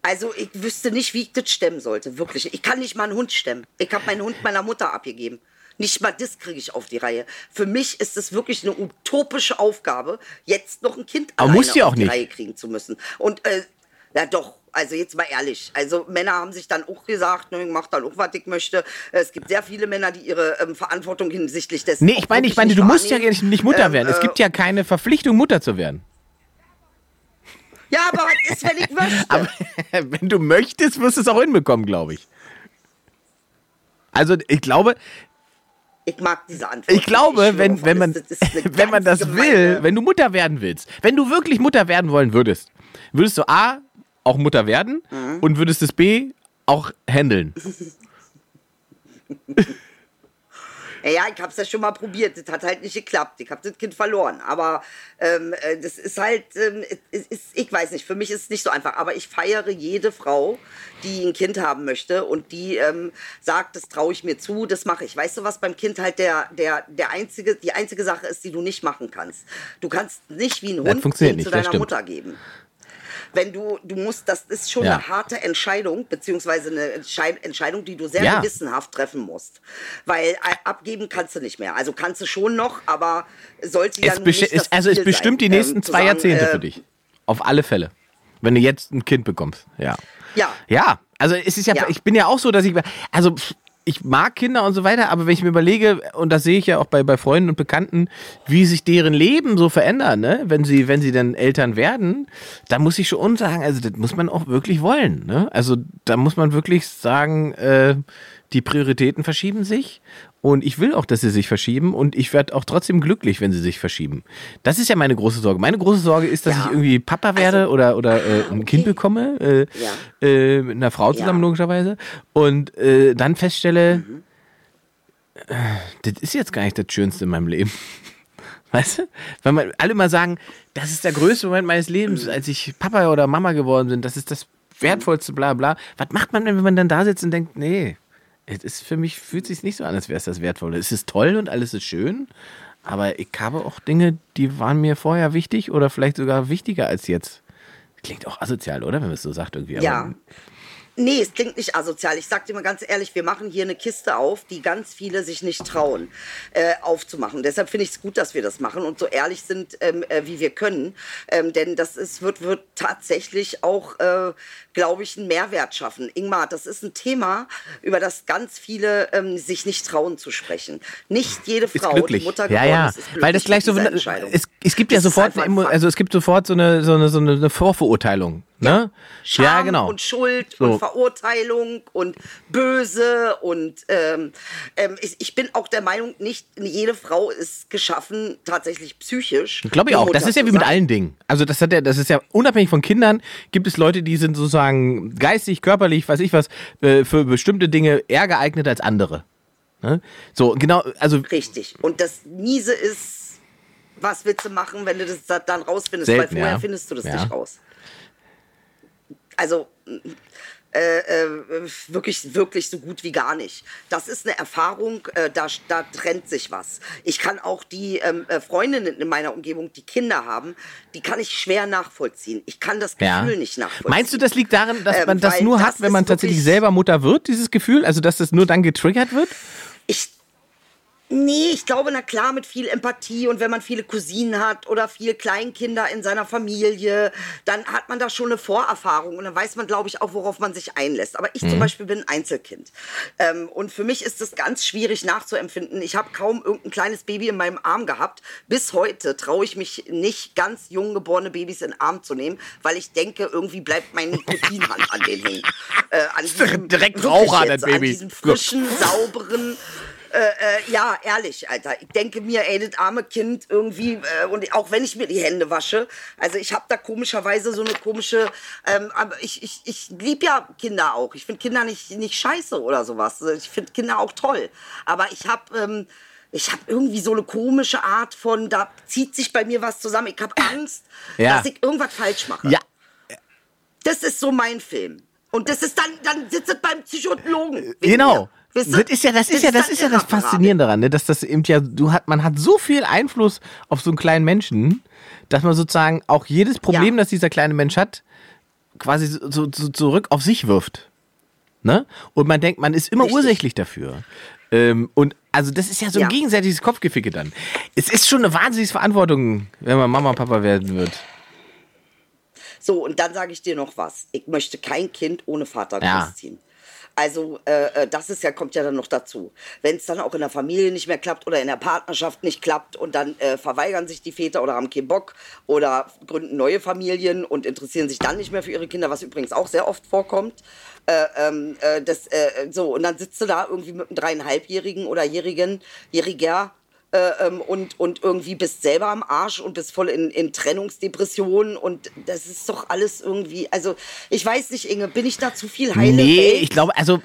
Speaker 4: Also ich wüsste nicht, wie ich das stemmen sollte. Wirklich. Ich kann nicht mal einen Hund stemmen. Ich habe meinen Hund meiner Mutter abgegeben. Nicht mal das kriege ich auf die Reihe. Für mich ist es wirklich eine utopische Aufgabe, jetzt noch ein Kind
Speaker 2: Aber musst
Speaker 4: auf
Speaker 2: auch
Speaker 4: die
Speaker 2: nicht.
Speaker 4: Reihe kriegen zu müssen. Und äh, ja doch, also jetzt mal ehrlich. Also Männer haben sich dann auch gesagt, ne, ich mach dann auch, was ich möchte. Es gibt sehr viele Männer, die ihre ähm, Verantwortung hinsichtlich dessen
Speaker 2: nee, ich meine, ich meine, du musst ja nicht, Mutter
Speaker 4: Ähm,
Speaker 2: werden. Es
Speaker 4: äh,
Speaker 2: gibt ja keine Verpflichtung, Mutter zu werden.
Speaker 4: Ja, aber was ist, wenn ich möchte?
Speaker 2: Aber wenn du möchtest, wirst du es auch hinbekommen, glaube ich. Also ich glaube,
Speaker 4: Ich mag diese Antwort.
Speaker 2: ich glaube,
Speaker 4: schwöre
Speaker 2: wenn, wenn man, wenn man das
Speaker 4: ganz
Speaker 2: will,
Speaker 4: gemeine-
Speaker 2: wenn du Mutter werden willst, wenn du wirklich Mutter werden wollen würdest, würdest du A, auch Mutter werden
Speaker 4: Mhm.
Speaker 2: und würdest es B, auch handeln.
Speaker 4: Ja, ja, ich hab's ja schon mal probiert. Das hat halt nicht geklappt. Ich hab das Kind verloren. Aber ähm, äh, das ist halt, ähm, es ist, ich weiß nicht, für mich ist es nicht so einfach. Aber ich feiere jede Frau, die ein Kind haben möchte und die ähm, sagt, das traue ich mir zu, das mache ich. Weißt du, was beim Kind halt der, der, der einzige, die einzige Sache ist, die du nicht machen kannst? Du kannst nicht wie ein
Speaker 2: Das
Speaker 4: Hund
Speaker 2: funktioniert
Speaker 4: Kind zu
Speaker 2: das
Speaker 4: deiner. Mutter geben. Wenn du, du musst, das ist schon
Speaker 2: Ja.
Speaker 4: eine harte Entscheidung, beziehungsweise eine Entschei- Entscheidung, die du sehr
Speaker 2: Ja.
Speaker 4: gewissenhaft treffen musst. Weil äh, abgeben kannst du nicht mehr. Also kannst du schon noch, aber sollte ja
Speaker 2: Es
Speaker 4: nicht
Speaker 2: es, also es
Speaker 4: Ziel
Speaker 2: bestimmt
Speaker 4: sein,
Speaker 2: die nächsten
Speaker 4: ähm,
Speaker 2: zwei
Speaker 4: sagen,
Speaker 2: Jahrzehnte
Speaker 4: äh,
Speaker 2: für dich. Auf alle Fälle. Wenn du jetzt ein Kind bekommst. Ja.
Speaker 4: Ja.
Speaker 2: Ja, also es ist ja,
Speaker 4: Ja.
Speaker 2: ich bin ja auch so, dass ich, also ich mag Kinder und so weiter, aber wenn ich mir überlege, und das sehe ich ja auch bei, bei Freunden und Bekannten, wie sich deren Leben so verändern, ne? wenn sie, wenn sie dann Eltern werden, da muss ich schon sagen, also das muss man auch wirklich wollen. Ne? Also da muss man wirklich sagen, äh, die Prioritäten verschieben sich und ich will auch, dass sie sich verschieben und ich werde auch trotzdem glücklich, wenn sie sich verschieben. Das ist ja meine große Sorge. Meine große Sorge ist, dass
Speaker 4: Ja.
Speaker 2: ich irgendwie Papa werde oder, oder äh, ein Kind
Speaker 4: okay.
Speaker 2: bekomme, äh,
Speaker 4: Ja.
Speaker 2: äh, mit einer Frau zusammen
Speaker 4: Ja.
Speaker 2: logischerweise und äh, dann feststelle, äh, das ist jetzt gar nicht das Schönste in meinem Leben. Weißt du? Weil man, alle mal sagen, das ist der größte Moment meines Lebens, als ich Papa oder Mama geworden bin, das ist das wertvollste, bla bla. Was macht man denn, wenn man dann da sitzt und denkt, nee, es ist für mich, fühlt sich nicht so an, als wäre es das Wertvolle. Es ist toll und alles ist schön, aber ich habe auch Dinge, die waren mir vorher wichtig oder vielleicht sogar wichtiger als jetzt. Klingt auch asozial, oder? Wenn man es so sagt irgendwie.
Speaker 4: Ja. Nee, es klingt nicht asozial. Ich sag dir mal ganz ehrlich, wir machen hier eine Kiste auf, die ganz viele sich nicht trauen, äh, aufzumachen. Deshalb finde ich es gut, dass wir das machen und so ehrlich sind, ähm, äh, wie wir können. Ähm, denn das ist, wird, wird tatsächlich auch, äh, glaube ich, einen Mehrwert schaffen. Ingmar, das ist ein Thema, über das ganz viele ähm, sich nicht trauen zu sprechen. Nicht jede Frau, die Mutter
Speaker 2: ja,
Speaker 4: geworden
Speaker 2: ja.
Speaker 4: ist, ist glücklich
Speaker 2: Weil das gleich so, es, es gibt ja sofort, also es gibt sofort so eine, so eine, so eine Vorverurteilung. Ne?
Speaker 4: Scham
Speaker 2: ja, genau.
Speaker 4: und Schuld
Speaker 2: So.
Speaker 4: und Verurteilung und Böse und ähm, ähm, ich, ich bin auch der Meinung, nicht jede Frau ist geschaffen tatsächlich psychisch.
Speaker 2: Glaube ich auch. Das
Speaker 4: Mutter
Speaker 2: ist ja wie mit allen Dingen. Also das hat ja, das ist ja unabhängig von Kindern, gibt es Leute, die sind sozusagen geistig, körperlich, weiß ich was, äh, für bestimmte Dinge eher geeignet als andere. Ne? So, genau, also
Speaker 4: Richtig. Und das Miese ist, was willst du machen, wenn du das da- dann rausfindest?
Speaker 2: Selten,
Speaker 4: Weil vorher
Speaker 2: ja.
Speaker 4: findest du das
Speaker 2: Ja.
Speaker 4: nicht raus. Also äh, äh, wirklich, wirklich so gut wie gar nicht. Das ist eine Erfahrung, äh, da, da trennt sich was. Ich kann auch die ähm, äh, Freundinnen in meiner Umgebung, die Kinder haben, die kann ich schwer nachvollziehen. Ich kann das
Speaker 2: ja.
Speaker 4: Gefühl nicht nachvollziehen.
Speaker 2: Meinst du, das liegt daran, dass
Speaker 4: Ähm,
Speaker 2: man das
Speaker 4: weil
Speaker 2: nur
Speaker 4: das
Speaker 2: hat, wenn man tatsächlich selber Mutter wird, dieses Gefühl? Also dass das nur dann getriggert wird?
Speaker 4: Ich. Nee, ich glaube, na klar, mit viel Empathie und wenn man viele Cousinen hat oder viele Kleinkinder in seiner Familie, dann hat man da schon eine Vorerfahrung und dann weiß man, glaube ich, auch, worauf man sich einlässt. Aber ich
Speaker 2: Mhm.
Speaker 4: zum Beispiel bin ein Einzelkind. Ähm, und für mich ist es ganz schwierig nachzuempfinden. Ich habe kaum irgendein kleines Baby in meinem Arm gehabt. Bis heute traue ich mich nicht, ganz jung geborene Babys in den Arm zu nehmen, weil ich denke, irgendwie bleibt mein Nikotinhand an den hängen. Äh, an diesem,
Speaker 2: direkt Raucher, das Baby.
Speaker 4: An diesem frischen, sauberen, äh, äh, ja, ehrlich, Alter. Ich denke mir, ey, das arme Kind irgendwie, äh, und auch wenn ich mir die Hände wasche, also ich habe da komischerweise so eine komische, ähm, aber ich, ich, ich lieb ja Kinder auch. Ich finde Kinder nicht, nicht scheiße oder sowas. Ich finde Kinder auch toll. Aber ich habe, ähm, ich habe irgendwie so eine komische Art von, da zieht sich bei mir was zusammen. Ich habe Angst,
Speaker 2: Ja.
Speaker 4: dass ich irgendwas falsch mache.
Speaker 2: Ja.
Speaker 4: Das ist so mein Film. Und das ist dann, dann sitzt es beim Psychologen.
Speaker 2: Genau.
Speaker 4: mir. Weißt du?
Speaker 2: Das ist ja, das ist ja, das ist ja das. Faszinierende daran, ne? dass das eben ja, du hat, man hat so viel Einfluss auf so einen kleinen Menschen, dass man sozusagen auch jedes Problem,
Speaker 4: Ja.
Speaker 2: das dieser kleine Mensch hat, quasi so, so, so zurück auf sich wirft. Ne? Und man denkt, man ist immer
Speaker 4: Richtig.
Speaker 2: ursächlich dafür. Ähm, und also das ist ja so ein
Speaker 4: Ja.
Speaker 2: gegenseitiges Kopfgeficke dann. Es ist schon eine wahnsinnige Verantwortung, wenn man Mama und Papa werden wird.
Speaker 4: So, und dann sage ich dir noch was. Ich möchte kein Kind ohne Vater
Speaker 2: Ja.
Speaker 4: großziehen. Also, äh, äh, das ist ja, kommt ja dann noch dazu. Wenn es dann auch in der Familie nicht mehr klappt oder in der Partnerschaft nicht klappt und dann äh, verweigern sich die Väter oder haben keinen Bock oder gründen neue Familien und interessieren sich dann nicht mehr für ihre Kinder, was übrigens auch sehr oft vorkommt. Äh, ähm, äh, das, äh, so, und dann sitzt du da irgendwie mit einem dreieinhalbjährigen oder jährigen, jähriger äh, ähm, und, und irgendwie bist selber am Arsch und bist voll in, in Trennungsdepressionen und das ist doch alles irgendwie, also ich weiß nicht, Inge, bin ich da zu viel heile
Speaker 2: Nee,
Speaker 4: Welt?
Speaker 2: ich glaube, also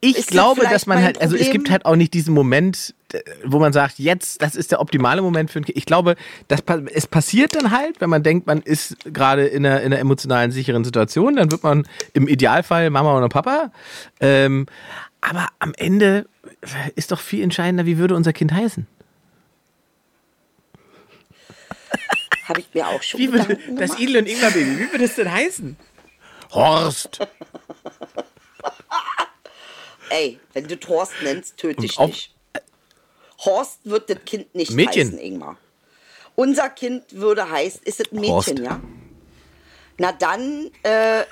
Speaker 2: ich
Speaker 4: Ist
Speaker 2: glaube, dass man halt, also es gibt halt auch nicht diesen Moment, äh, wo man sagt, jetzt, das ist der optimale Moment für ein Kind. Ich glaube, das, es passiert dann halt, wenn man denkt, man ist gerade in einer, in einer emotionalen, sicheren Situation, dann wird man im Idealfall Mama oder Papa. Ähm, aber am Ende ist doch viel entscheidender, wie würde unser Kind heißen?
Speaker 4: Habe ich mir auch schon
Speaker 2: Wie würde
Speaker 4: Gedanken
Speaker 2: das. Idel und Ingwer Baby, wie würde es denn heißen? Horst.
Speaker 4: Ey, wenn du Horst nennst, töte ich dich. Horst wird das Kind nicht
Speaker 2: Mädchen.
Speaker 4: heißen, Ingmar. Unser Kind würde heißen, ist es ein Mädchen,
Speaker 2: Horst.
Speaker 4: ja? Na dann, äh,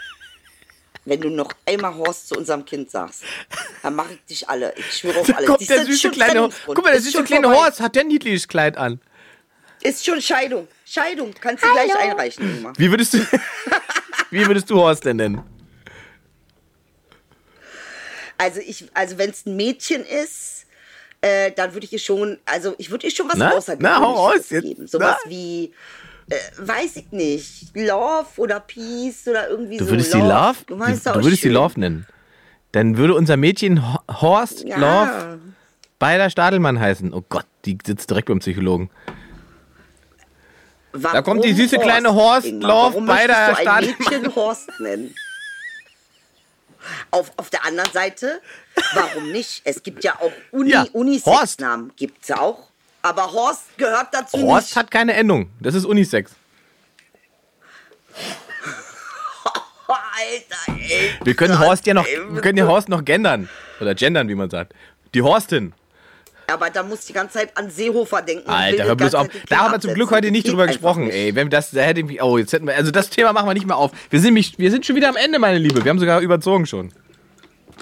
Speaker 4: wenn du noch einmal Horst zu unserem Kind sagst, dann mache ich dich alle. Ich schwöre auf alles.
Speaker 2: kommt der
Speaker 4: das
Speaker 2: süße kleine. Guck mal, der süße kleine
Speaker 4: vorbei.
Speaker 2: Horst hat der ein niedliches Kleid an.
Speaker 4: Ist schon Scheidung. Scheidung. Kannst du gleich einreichen, Ingmar.
Speaker 2: Wie würdest du, wie würdest du Horst denn nennen?
Speaker 4: Also, ich, also wenn es ein Mädchen ist, äh, dann würde ich ihr schon, also ich würde ihr schon was
Speaker 2: Na?
Speaker 4: Außergewöhnliches
Speaker 2: Na,
Speaker 4: geben. Sowas
Speaker 2: Na?
Speaker 4: wie, äh, weiß ich nicht, Love oder Peace oder irgendwie
Speaker 2: Du
Speaker 4: so.
Speaker 2: würdest die Love,
Speaker 4: Du,
Speaker 2: du,
Speaker 4: meinst
Speaker 2: du würdest die
Speaker 4: schön.
Speaker 2: Love nennen. Dann würde unser Mädchen Ho- Horst
Speaker 4: Ja.
Speaker 2: Love beider Stadelmann heißen. Oh Gott, die sitzt direkt beim Psychologen.
Speaker 4: Warum
Speaker 2: Da kommt die süße kleine Horst
Speaker 4: Ingmar? Warum
Speaker 2: bei der
Speaker 4: du ein
Speaker 2: Stadelmann?
Speaker 4: Mädchen Horst nennen? Auf, auf der anderen Seite, warum nicht? Es gibt ja auch Uni,
Speaker 2: Ja, Horst.
Speaker 4: Unisex-Namen. Gibt es ja auch. Aber Horst gehört dazu
Speaker 2: Horst
Speaker 4: nicht.
Speaker 2: hat keine Endung. Das ist Unisex.
Speaker 4: Alter, ey.
Speaker 2: Wir können Horst ja noch, wir können Horst noch gendern. Oder gendern, wie man sagt. Die Horstin.
Speaker 4: Aber da muss ich die ganze Zeit an Seehofer denken. und
Speaker 2: Alter, hör bloß auf. Da haben wir zum Glück heute nicht drüber gesprochen,
Speaker 4: nicht.
Speaker 2: ey. Wenn das, da hätte ich, oh, jetzt hätten wir, also das Thema machen wir nicht mehr auf. Wir sind, mich, wir sind schon wieder am Ende, meine Liebe. Wir haben sogar überzogen schon.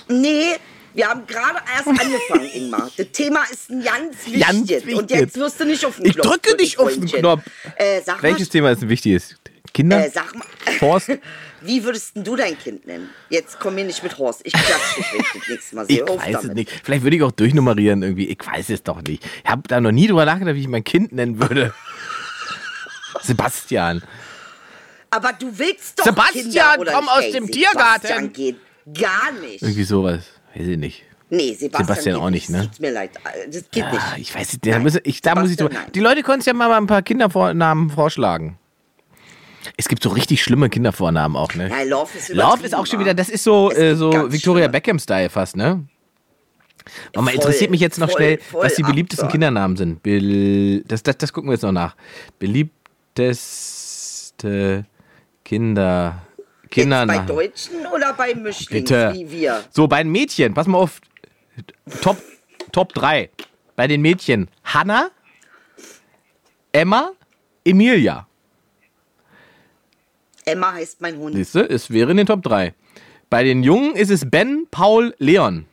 Speaker 4: Nee, wir haben gerade erst angefangen, Ingmar. Das Thema ist ein ganz wichtiges.
Speaker 2: Ganz
Speaker 4: Und
Speaker 2: wichtig.
Speaker 4: jetzt wirst du nicht auf den
Speaker 2: Ich
Speaker 4: Knopf
Speaker 2: drücke
Speaker 4: drücken,
Speaker 2: nicht auf den. Knopf.
Speaker 4: Äh,
Speaker 2: Welches
Speaker 4: mal,
Speaker 2: Thema ist ein wichtiges? Kinder?
Speaker 4: Äh, sag mal,
Speaker 2: Forst?
Speaker 4: wie würdest denn du dein Kind nennen? Jetzt komm mir nicht mit Horst. Ich klatsch dich, wenn ich das nächste Mal
Speaker 2: Ich
Speaker 4: sehe. Auf
Speaker 2: weiß es
Speaker 4: damit.
Speaker 2: nicht. Vielleicht würde ich auch durchnummerieren irgendwie. Ich weiß es doch nicht. Ich habe da noch nie drüber nachgedacht, wie ich mein Kind nennen würde. Sebastian.
Speaker 4: Aber du willst doch
Speaker 2: Sebastian,
Speaker 4: Kinder oder
Speaker 2: komm aus dem
Speaker 4: Sebastian
Speaker 2: Tiergarten.
Speaker 4: geht gar nicht.
Speaker 2: Irgendwie sowas. Weiß ich nicht.
Speaker 4: Nee, Sebastian,
Speaker 2: Sebastian auch nicht, ne?
Speaker 4: Tut mir leid, das geht
Speaker 2: Ah,
Speaker 4: nicht.
Speaker 2: ich weiß nicht. Da, muss ich, da muss ich
Speaker 4: Sebastian,
Speaker 2: drüber. Die Leute können es ja mal ein paar Kindervornamen vorschlagen. Es gibt so richtig schlimme Kindervornamen auch, ne?
Speaker 4: Ja, Love ist
Speaker 2: Love ist auch schon wieder, das ist so, äh, so Victoria. Beckham-Style fast, ne? Mal
Speaker 4: Voll,
Speaker 2: interessiert mich jetzt noch
Speaker 4: voll,
Speaker 2: schnell,
Speaker 4: voll
Speaker 2: was die beliebtesten
Speaker 4: absurd.
Speaker 2: Kindernamen sind. Bel das, das, das gucken wir jetzt noch nach. Beliebteste Kinder.
Speaker 4: Jetzt bei
Speaker 2: Kindernamen.
Speaker 4: Deutschen oder bei Mischlingen
Speaker 2: Bitte.
Speaker 4: wie wir?
Speaker 2: So, bei den Mädchen, pass mal auf. Top, Top 3. Bei den Mädchen Hanna, Emma, Emilia.
Speaker 4: Emma heißt mein Hund.
Speaker 2: Siehst du, es wäre in den Top 3. Bei den Jungen ist es Ben, Paul, Leon.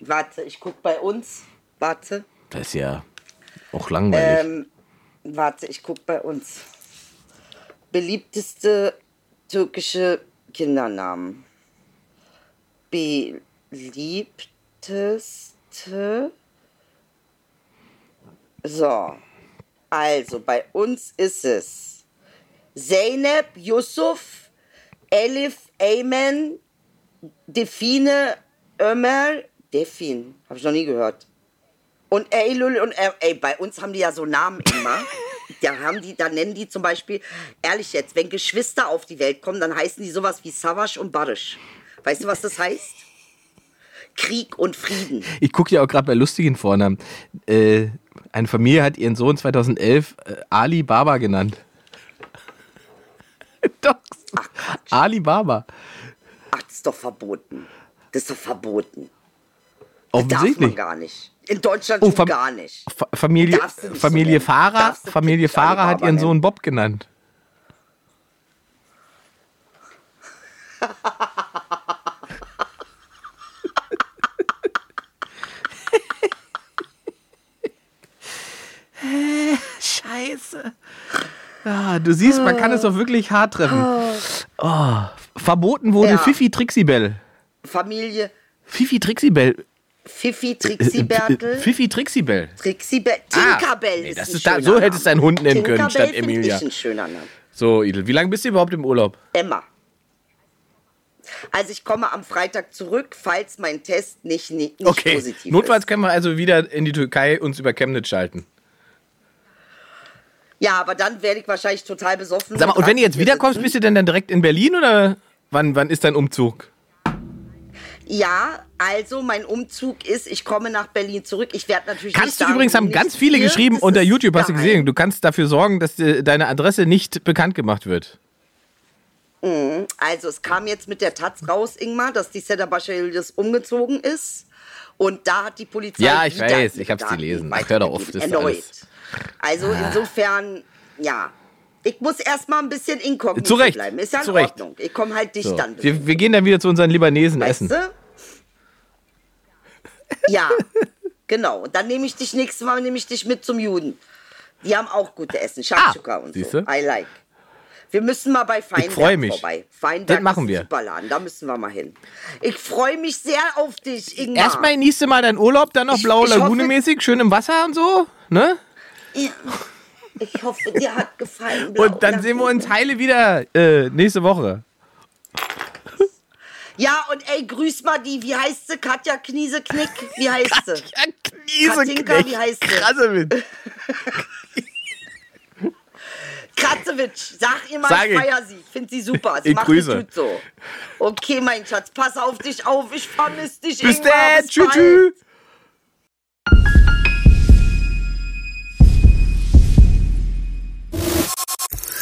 Speaker 4: Warte, ich guck bei uns. Warte.
Speaker 2: Das ist ja auch langweilig.
Speaker 4: Ähm, warte, ich guck bei uns. Beliebteste türkische Kindernamen. Beliebteste. So. Also, bei uns ist es Zeynep, Yusuf, Elif, Ayman, Define, Ömer, Defin. Habe ich noch nie gehört. Und Eylül und ey, bei uns haben die ja so Namen immer. Da haben die, da nennen die zum Beispiel, ehrlich jetzt, wenn Geschwister auf die Welt kommen, dann heißen die sowas wie Savasch und Barisch. Weißt du, was das heißt? Krieg und Frieden.
Speaker 2: Ich gucke ja auch gerade bei lustigen Vornamen. Äh, eine Familie hat ihren Sohn 2011 äh, Ali Baba genannt. Doch. Ali Baba.
Speaker 4: Ach, das ist doch verboten. Das ist doch verboten. Darf man
Speaker 2: Offensichtlich.
Speaker 4: gar nicht. In Deutschland
Speaker 2: Oh,
Speaker 4: gar nicht.
Speaker 2: Fa- Familie,
Speaker 4: nicht so
Speaker 2: Familie
Speaker 4: nennen.
Speaker 2: Fahrer, Familie Fahrer hat ihren
Speaker 4: nennen.
Speaker 2: Sohn Bob genannt. Scheiße. Ja, du siehst, man kann es doch wirklich hart treffen. Oh, verboten wurde
Speaker 4: Ja.
Speaker 2: Fifi Trixibell.
Speaker 4: Familie
Speaker 2: Fifi Trixibell.
Speaker 4: Fifi, Trixie, Bertel.
Speaker 2: Fifi Trixibell.
Speaker 4: Trixie, Be
Speaker 2: Ah,
Speaker 4: Tinkerbell
Speaker 2: nee,
Speaker 4: ist
Speaker 2: das
Speaker 4: ein
Speaker 2: ist da-
Speaker 4: schöner
Speaker 2: so hättest du
Speaker 4: Name.
Speaker 2: deinen Hund nennen können,
Speaker 4: Tinkerbell
Speaker 2: statt Emilia.
Speaker 4: Ich ein schöner Name.
Speaker 2: So, Idel, wie lange bist du überhaupt im Urlaub?
Speaker 4: Emma. Also ich komme am Freitag zurück, falls mein Test nicht, nicht, nicht
Speaker 2: Okay.
Speaker 4: positiv
Speaker 2: Notfalls
Speaker 4: ist.
Speaker 2: können wir also wieder in die Türkei uns über Chemnitz schalten.
Speaker 4: Ja, aber dann werde ich wahrscheinlich total besoffen.
Speaker 2: Sag mal, und wenn du jetzt wiederkommst, bist du denn dann direkt in Berlin oder wann, wann ist dein Umzug?
Speaker 4: Ja, also mein Umzug ist, ich komme nach Berlin zurück. Ich werde natürlich
Speaker 2: Kannst
Speaker 4: nicht
Speaker 2: du
Speaker 4: sagen,
Speaker 2: übrigens, haben ganz viele
Speaker 4: hier.
Speaker 2: geschrieben unter YouTube, hast du gesehen. Du kannst dafür sorgen, dass äh, deine Adresse nicht bekannt gemacht wird.
Speaker 4: Also es kam jetzt mit der Taz raus, Ingmar, dass die Seda Basharilis umgezogen ist. Und da hat die Polizei.
Speaker 2: Ja, ich weiß, ich hab's
Speaker 4: Daten
Speaker 2: gelesen. Ach, hör doch auf,
Speaker 4: weitergegeben.
Speaker 2: das ist
Speaker 4: Erneut.
Speaker 2: alles-
Speaker 4: Also insofern, ja. Ich muss erstmal ein bisschen inkognito
Speaker 2: Zu Recht,
Speaker 4: bleiben. Ist ja in
Speaker 2: zu Recht.
Speaker 4: Ordnung. Ich komme halt dich
Speaker 2: So.
Speaker 4: dann.
Speaker 2: Wir, wir gehen dann wieder zu unseren Libanesen
Speaker 4: weißt
Speaker 2: essen.
Speaker 4: du? Ja, genau. Und dann nehme ich dich nächstes Mal nehme ich dich mit zum Juden. Die haben auch gute Essen, Shakshuka und
Speaker 2: Ah, siehste?
Speaker 4: so. I like. Wir müssen mal bei Feinberg
Speaker 2: freu mich.
Speaker 4: vorbei. Feinberg
Speaker 2: Das machen wir.
Speaker 4: Superladen, da müssen wir mal hin. Ich freue mich sehr auf dich, Ingmar.
Speaker 2: Erstmal genießt du mal deinen Urlaub, dann noch blaue Lagune mäßig, schön im Wasser und so, ne?
Speaker 4: Ja. Ich hoffe, dir hat gefallen. Blau
Speaker 2: Und dann sehen wir uns heile wieder äh, nächste Woche.
Speaker 4: Ja, und ey, grüß mal die, wie heißt sie? Katja Kniese-Knick? Wie heißt sie?
Speaker 2: Ja, Kniese
Speaker 4: Katinka, wie heißt sie?
Speaker 2: Krassewitsch.
Speaker 4: Kratzewitsch, sag ihr mal,
Speaker 2: Sag
Speaker 4: ich feier sie. Ich finde sie super. Sie
Speaker 2: Ich
Speaker 4: macht
Speaker 2: grüße.
Speaker 4: so. Okay, mein Schatz, pass auf dich auf. Ich vermisse dich.
Speaker 2: Bis
Speaker 4: Ingmar.
Speaker 2: dann.
Speaker 4: Bis bald.
Speaker 2: tschüss.